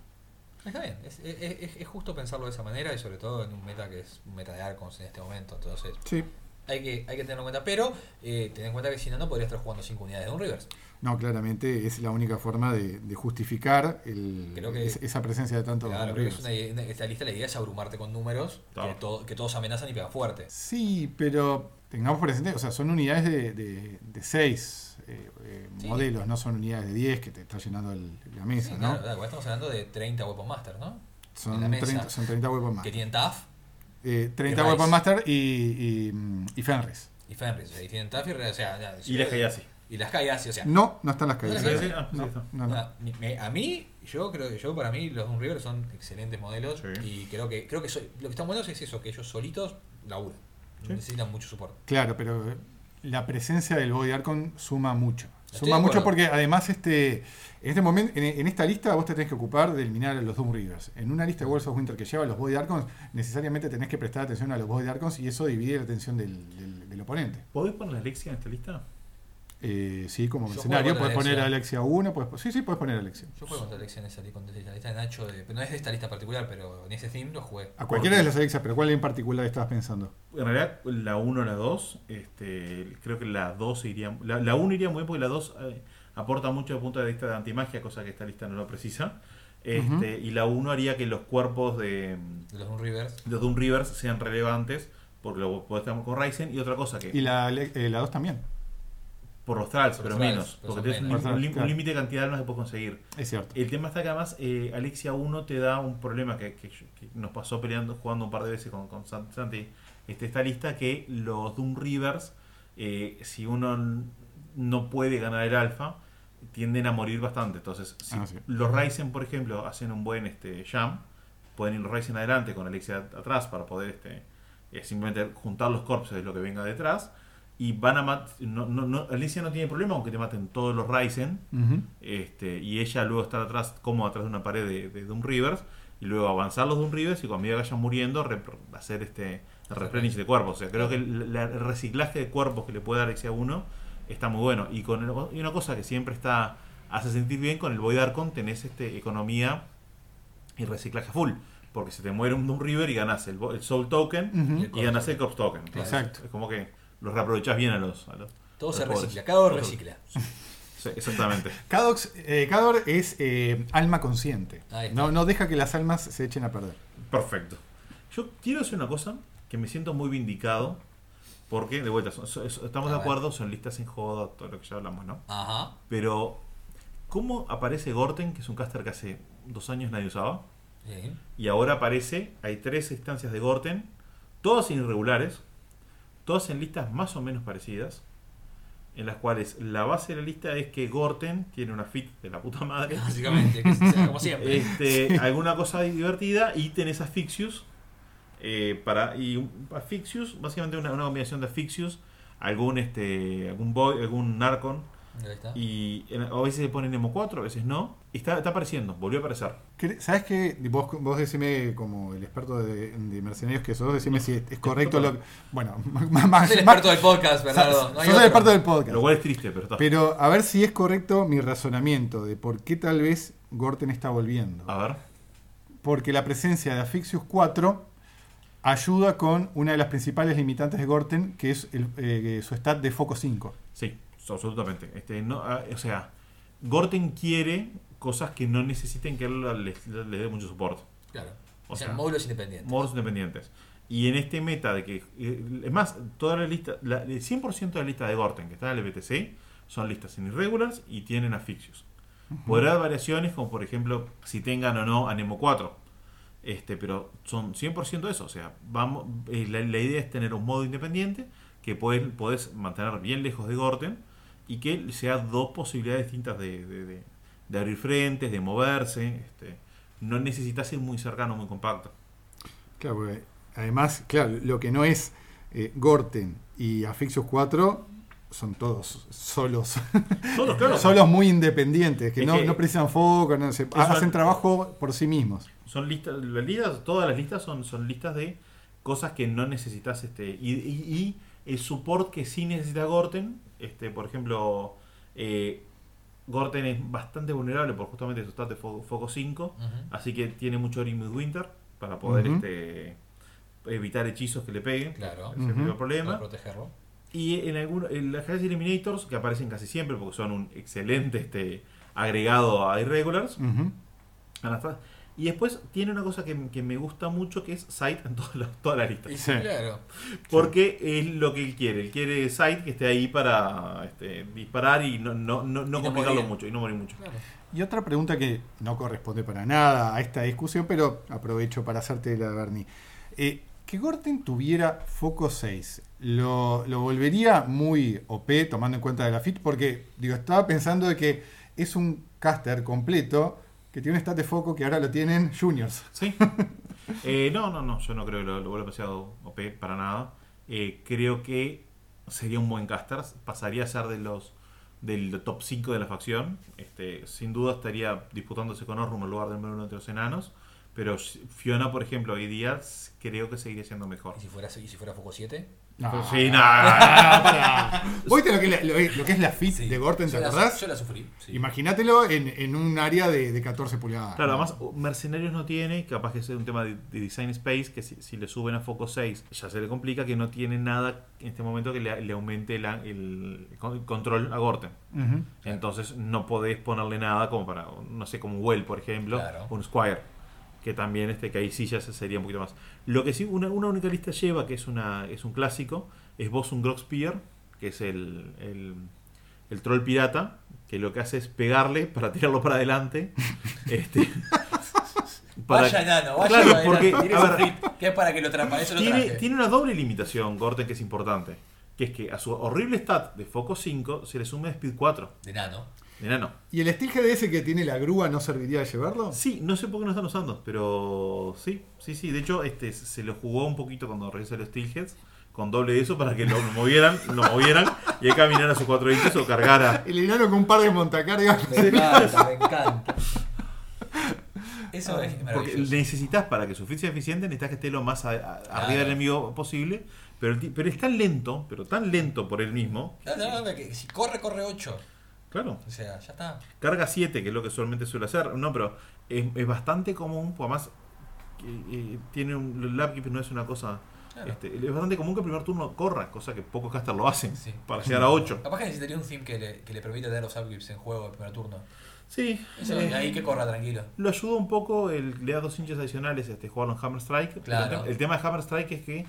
Está bien. Es, es- es- es justo pensarlo de esa manera y sobre todo en un meta que es un meta de Arcons en este momento. Entonces Sí, hay que, hay que tenerlo en cuenta. Pero eh, ten en cuenta que si no, no podría estar jugando 5 unidades de un Rivers. No, claramente es la única forma de, de justificar el- Creo que- es- esa presencia de tanto Claro, creo que es una, esta lista la idea es abrumarte con números Claro. que, to- que todos amenazan y pegan fuerte. Sí, pero tengamos presente, o sea, son unidades de, de, de seis eh, eh, Sí. modelos, no son unidades de 10 que te está llenando el- la mesa, Sí, ¿no? claro, estamos hablando de 30 Weapon Master, ¿no? Son, en la mesa. 30, son 30 huevos más. Que tienen TAF, Eh, 30 Y Rice. Weapon Master y, y, y Fenris. Y Fenris, ahí tienen Taffy, o sea, ya, Y Hayashi. Y las Hayashi, o sea. No, no están las calles. ¿No las Sí, sí, Hayashi? ah, sí, No, está. no, no. A, me- a mí, yo creo que yo para mí los Doom River son excelentes modelos Sí. y creo que creo que soy- lo que están buenos es eso, que ellos solitos laburan. No Sí. necesitan mucho soporte. Claro, pero la presencia del Body Archon suma mucho. Estoy Suma mucho porque además este en este momento, en, en esta lista vos te tenés que ocupar de eliminar a los Doom Rivers. En una lista de Worlds of Winter que lleva a los Body Archons, necesariamente tenés que prestar atención a los Body Archons y eso divide la atención del, del- del oponente. ¿Podés poner la Alexia en esta lista? Eh, sí, como Yo escenario, juego puedes poner a Alexia. Alexia 1, puedes, sí, sí, puedes poner a Alexia. Yo juego contra Alexa en esa esta lista de Nacho, de, pero no es de esta lista particular, pero en ese team lo jugué. A cualquiera de las Alexias, pero ¿cuál en particular estabas pensando? En realidad, la 1 o la 2, este, creo que la 2 iría. La, la 1 iría muy bien porque la 2 eh, aporta mucho de punto de vista de antimagia, cosa que esta lista no lo precisa. Este. Y la 1 haría que los cuerpos de De los Doom Rivers. los Doom Rivers sean relevantes porque lo podés con Ryzen. Y otra cosa que. Y la, eh, la 2 también, por los Thralls, Por pero menos. pero Porque tenés un, menos. Claro. límite de cantidad de armas que puedes conseguir. es cierto. El tema está que además eh, Alexia 1 te da un problema que, que- que nos pasó peleando, jugando un par de veces con, con San- Santi. Este, esta lista que los Doom Rivers, eh, si uno no puede ganar el alfa, tienden a morir bastante. Entonces, si Ah, sí. los Ryzen, por ejemplo, hacen un buen este, jam, pueden ir los Ryzen adelante con Alexia atrás para poder este, eh, simplemente juntar los corpses de lo que venga detrás. Y van a matar. No, no, no, Alexia no tiene problema aunque te maten todos los Ryzen este, y ella luego estar atrás, como atrás de una pared de, de Doom Rivers, y luego avanzar los Doom Rivers y cuando ya vayan muriendo, hacer este replenish de cuerpos. O sea, creo que el, la- el reciclaje de cuerpos que le puede dar Alexia 1 está muy bueno. Y con el- y una cosa que siempre está hace sentir bien, con el Void Archon tenés este, economía y reciclaje full. Porque se te muere un Doom River y ganas el, el Soul Token Ujú. y ganas el Corpse Token. Entonces, Exacto. Es como que los reaprovechás bien a los. A los Todo a se los recicla, cada uno recicla. Sí, exactamente. Kadox, eh, Kador es eh, alma consciente. No, no deja que las almas se echen a perder. Perfecto. Yo quiero decir una cosa que me siento muy vindicado. Porque, de vuelta, son- son- estamos A de ver. acuerdo, son listas sin joda, todo lo que ya hablamos, ¿no? Ajá. Pero, ¿cómo aparece Gorten, que es un caster que hace dos años nadie usaba? Y ahora aparece, hay tres instancias de Gorten, todas irregulares, todas en listas más o menos parecidas, en las cuales la base de la lista es que Gorten tiene una fit de la puta madre. Básicamente, que sea como siempre. este, alguna cosa divertida y tenés Afixius eh, para y Afixius básicamente una, una combinación de Afixius algún este algún boy, algún Narcon Ahí está. y en- a veces se pone Nemo 4 a veces no y está, está apareciendo volvió a aparecer ¿Qué- ¿Sabes qué? Vos, vos decime, como el experto de, de mercenarios que sos, decime si es correcto lo que. Bueno, más. más Sos el más- experto del podcast, Bernardo. No hay el otro. experto del podcast. lo cual es triste pero está Pero a ver si es correcto mi razonamiento de por qué tal vez Gorten está volviendo. a ver Porque la presencia de Afixius 4 ayuda con una de las principales limitantes de Gorten, que es el, eh, su stat de foco 5. sí absolutamente este no ah, o sea Gorten quiere cosas que no necesiten que él les, les dé mucho soporte Claro. O O sea, sea, módulos independientes. modos independientes. Y en este meta de que. eh, es más, toda la lista. La, el 100% de la lista de Gorten que está en el BTC son listas en irregulars y tienen afixios. Podrá haber variaciones, como por ejemplo, si tengan o no a Nemo 4. Este, pero son 100% eso. O sea, vamos, eh, la, la idea es tener un modo independiente que puedes, podés mantener bien lejos de Gorten y que sea dos posibilidades distintas de, de- de- de abrir frentes, de moverse. Este, no necesitas ir muy cercano, muy compacto. Claro, porque además, claro, lo que no es eh, Gorten y Afixius 4 son todos solos. Todos, claro. solos muy independientes, que no, que- no precisan foco, no hacen trabajo por sí mismos. Son listas, las listas, todas las listas son, son listas de cosas que no necesitas, este, y, y- y el support que sí necesita Gorten, este, por ejemplo, eh, Gorten es bastante vulnerable por justamente su stat de fo- foco 5, Ujú. así que tiene mucho Ring Winter para poder este, evitar hechizos que le peguen. Claro. Es el primer Para problema. protegerlo. Y en, algunos en las Health Eliminators, que aparecen casi siempre porque son un excelente este, agregado a Irregulars, Y después tiene una cosa que, que me gusta mucho que es Sight en todas las todas las listas. Y Sí. Claro. Porque es lo que él quiere. Él quiere Sight que esté ahí para este, disparar y no, no, no, no no complicarlo morir. mucho y no morir mucho. Claro. Y otra pregunta que no corresponde para nada a esta discusión, pero aprovecho para hacerte la Bernie. Eh, que Gorten tuviera foco 6, lo, lo volvería muy OP tomando en cuenta de la fit, porque digo, estaba pensando de que es un caster completo que tiene un stat de foco que ahora lo tienen juniors. Sí. Eh, no, no, no, yo no creo que lo, lo vuelva demasiado OP para nada. Eh, creo que sería un buen caster, pasaría a ser de los del top 5 de la facción. Este, sin duda estaría disputándose con Orrum en lugar del número uno de los enanos. Pero Fiona, por ejemplo, hoy día creo que seguiría siendo mejor. ¿Y si fuera, y si fuera Foco 7? No, Sí, no, nada. pará. ¿Vos viste lo que, es la- lo, lo que es la fit Sí. de Gorten, te Yo la- acordás? Yo la sufrí. sí. Imagínatelo en, en un área de, de 14 pulgadas. Claro, además Mercenarios no tiene, capaz que es un tema de, de Design Space, que si, si le suben a Foco 6 ya se le complica que no tiene nada en este momento que le, le aumente la- el con- control a Gorten. Entonces no podés ponerle nada como para, no sé, como un Well, por ejemplo, Claro. o un Squire. Que también este, que ahí sí ya se sería un poquito más. Lo que sí, una, una única lista lleva, que es una es un clásico, es Bosun Groxpear, que es el, el, el troll pirata, que lo que hace es pegarle para tirarlo para adelante. este, para- vaya enano, vaya Claro, adelante, porque, a ver, que es para que lo trampa, eso lo tiene, traje. tiene una doble limitación, Gorten, que es importante. Que es que a su horrible stat de foco 5 se le suma Speed 4. De nano. Enano. ¿Y el Steel GDS que tiene la grúa no serviría de llevarlo? Sí, no sé por qué no están usando, pero sí, sí, sí. De hecho, este se lo jugó un poquito cuando regresó los Steelheads, con doble de eso para que lo movieran, lo movieran y ahí caminara a sus cuatro inches o cargara. El enano con un par de montacargas. Me encanta, me encanta. Eso es Porque necesitas, para que su fit sea eficiente, necesitas que esté lo más a- a- arriba del enemigo posible. Pero, pero es tan lento, pero tan lento por él mismo. No, no, no, que si corre, corre 8. Claro. O sea, ya está. Carga 7, que es lo que usualmente suele hacer. No, pero es, es bastante común, pues además eh, eh, tiene un el lap keep no es una cosa. Claro. este, es bastante común que el primer turno corra, cosa que pocos casters lo hacen. Sí. Para llegar a 8. Capaz que necesitaría un theme que le, que le permita tener los upgrades en juego de primer turno. Sí, Eso, eh, ahí que corra tranquilo. lo ayuda un poco, el, le da dos hinchas adicionales este, jugarlo en Hammer Strike. Claro. el, tema- el tema de Hammer Strike es que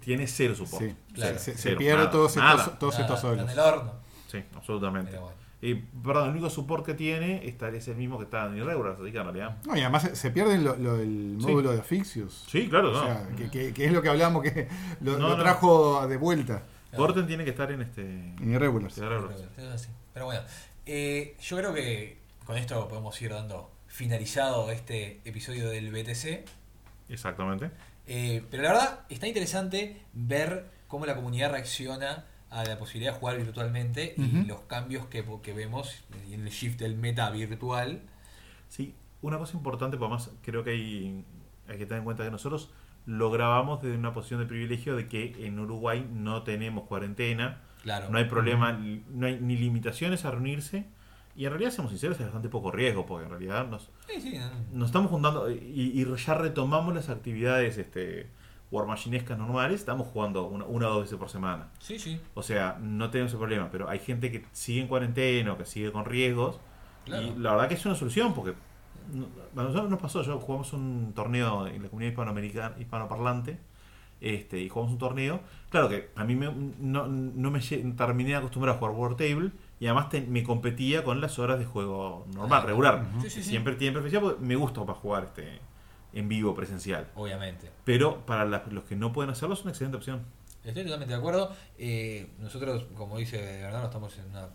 tiene cero support. Sí, Claro. se, se- se pierde nada, todos nada. estos, todos Nada, estos está solos. En el horno. Sí, absolutamente. Pero bueno. Y, perdón, el único support que tiene está, es el mismo que está en Irregulars, así que en realidad. No, y además se- se pierde lo- lo- el Sí. módulo de Afixius. Sí, claro, O no. sea, que, que- que es lo que hablamos que lo, No, lo no. trajo de vuelta Gorten tiene que estar en este. en así. Pero bueno, eh, yo creo que con esto podemos ir dando finalizado este episodio del BTC. Exactamente. Eh, pero la verdad está interesante ver cómo la comunidad reacciona a la posibilidad de jugar virtualmente y los cambios que, que vemos en el shift del meta virtual. Sí, una cosa importante, porque además creo que hay, hay que tener en cuenta que nosotros lo grabamos desde una posición de privilegio de que en Uruguay no tenemos cuarentena, Claro. no hay problema, no hay ni limitaciones a reunirse. Y en realidad, seamos sinceros, es bastante poco riesgo, porque en realidad nos, Sí, sí, no. nos estamos juntando y, y ya retomamos las actividades este, War Machinescas normales, estamos jugando una, una o dos veces por semana. sí, sí, O sea, no tenemos ese problema, pero hay gente que sigue en cuarentena o que sigue con riesgos. Claro. Y la verdad que es una solución porque a nosotros nos pasó, yo jugamos un torneo en la comunidad hispanoamericana, hispanoparlante, este, y jugamos un torneo. Claro que a mí me- no, no me terminé de acostumbrar a jugar War Table y además te- me competía con las horas de juego normal, regular. Sí, sí, sí. Siempre tiene preferencia porque me gusta para jugar este en vivo presencial. obviamente. Pero para las- los que no pueden hacerlo es una excelente opción. Estoy totalmente de acuerdo. Eh, nosotros, como dice Bernardo, estamos en una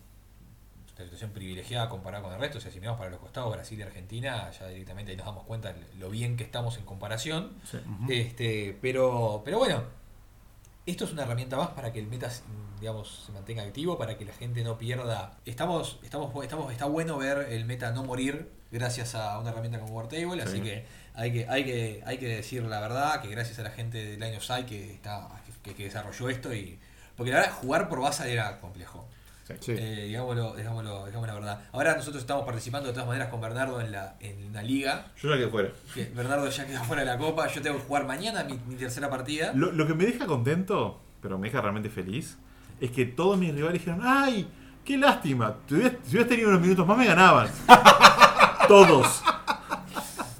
situación privilegiada comparada con el resto. O sea, si miramos para los costados, Brasil y Argentina, ya directamente ahí nos damos cuenta de lo bien que estamos en comparación. Este, pero, pero bueno, esto es una herramienta más para que el meta digamos, se mantenga activo, para que la gente no pierda. Estamos, estamos, estamos, está bueno ver el meta no morir gracias a una herramienta como Wartable, así Sí. que hay que, hay que, hay que decir la verdad, que gracias a la gente de Line of Sight que está, que, que desarrolló esto y. Porque la verdad jugar por base era complejo. Sí. Eh, digámoslo, digámoslo, digamos la verdad. Ahora nosotros estamos participando de todas maneras con Bernardo en la, en una liga. Yo ya que fuera. Que Bernardo ya queda fuera de la copa. Yo tengo que jugar mañana mi, mi tercera partida. Lo, lo que me deja contento, pero me deja realmente feliz, es que todos mis rivales dijeron, ¡ay! ¡Qué lástima! Si hubieras, si hubieras tenido unos minutos más me ganaban. todos.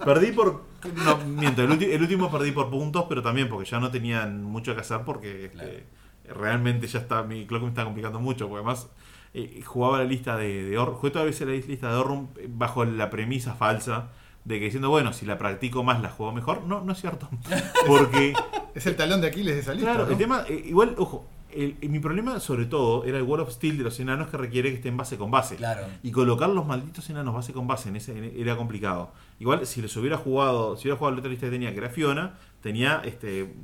Perdí por... No, miento, el, el último perdí por puntos, pero también porque ya no tenían mucho que hacer porque este, realmente ya está, mi clock me está complicando mucho, porque además eh, jugaba la lista de, de Or- jugué toda vez la lista de Orrum bajo la premisa falsa de que diciendo, bueno, si la practico más la juego mejor. No, no es cierto. Porque Es el talón de Aquiles de esa lista. Claro, ¿no? el tema, eh, igual, ojo, el- mi problema sobre todo era el Wall of Steel de los enanos que requiere que estén base con base. Claro. Y colocar los malditos enanos base con base en ese en- era complicado. Igual, si les hubiera jugado, si hubiera jugado la otra lista que tenía, que era Fiona, tenía este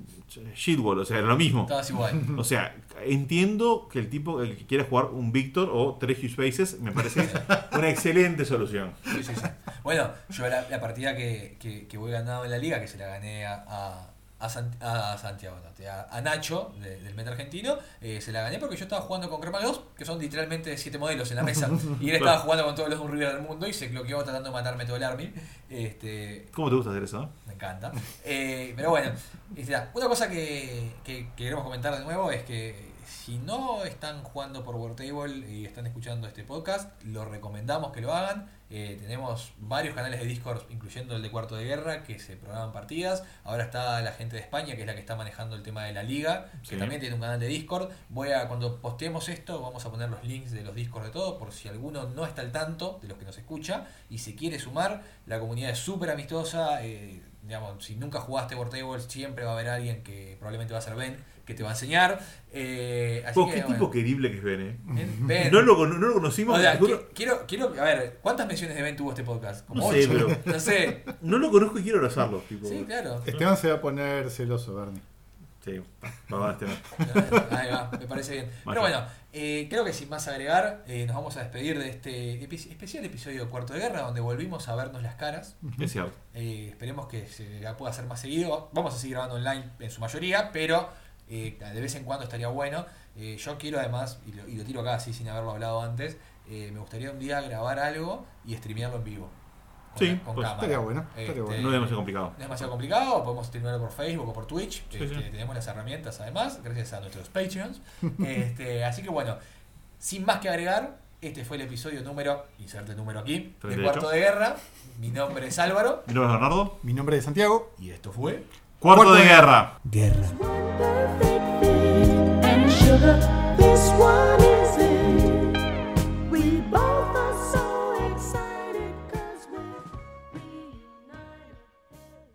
Shitwall, o sea, era lo mismo. Estabas igual. O sea, entiendo que el tipo el que quiera jugar un Victor o tres Huge Spaces me parece una excelente solución. Sí, sí, sí. Bueno, yo la, la partida que, que, que voy ganado en la liga, que se la gané a, a, a San- a Santiago, no, a, a Nacho de- del Meta Argentino, eh, se la gané porque yo estaba jugando con Crema 2, que son literalmente siete modelos en la mesa, y él estaba jugando con todos los River del mundo y se bloqueó tratando de matarme todo el army. Este, ¿Cómo te gusta hacer eso? me encanta. Eh, pero bueno, este, una cosa que, que- que queremos comentar de nuevo es que si no están jugando por War Table y están escuchando este podcast, lo recomendamos que lo hagan. Eh, tenemos varios canales de Discord, incluyendo el de Cuarto de Guerra, que se programan partidas. Ahora está la gente de España, que es la que está manejando el tema de la liga, que también tiene un canal de Discord. Voy a, cuando posteemos esto, vamos a poner los links de los Discord de todo, por si alguno no está al tanto de los que nos escucha y se quiere sumar. La comunidad es súper amistosa. eh, digamos, si nunca jugaste War Table, siempre va a haber alguien que probablemente va a ser Ben, que te va a enseñar. Eh, así que, qué bueno, tipo querible que es Ben, eh. Ben- Ben. No lo, con- no lo conocimos, O sea, quiero, quiero, a ver, ¿cuántas menciones de Ben tuvo este podcast? Como No sé, ocho. pero- No sé. no lo conozco y quiero abrazarlo. Tipo. Sí, claro. Esteban se va a poner celoso, Bernie. Sí, perdón, Esteban. Ahí va, me parece bien. Pero bueno, eh, creo que sin más agregar, eh, nos vamos a despedir de este epi- especial episodio de Cuarto de Guerra, donde volvimos a vernos las caras. Es cierto. Eh, esperemos que se pueda hacer más seguido. Vamos a seguir grabando online en su mayoría, pero eh, de vez en cuando estaría bueno. Eh, yo quiero además, y lo, y lo tiro acá así sin haberlo hablado antes, eh, me gustaría un día grabar algo y streamearlo en vivo. Con, Sí, con pues, cámara. estaría bueno, estaría Este, bueno. No es demasiado complicado. no es demasiado complicado, podemos streamearlo por Facebook o por Twitch. Sí, Este, sí. Tenemos las herramientas además, gracias a nuestros Patreons. Este, así que bueno, sin más que agregar, este fue el episodio número, inserte número aquí, de 38. Cuarto de Guerra. Mi nombre es Álvaro Mi nombre es Bernardo. Mi nombre es Santiago. y esto fue Cuarto de guerra. Guerra.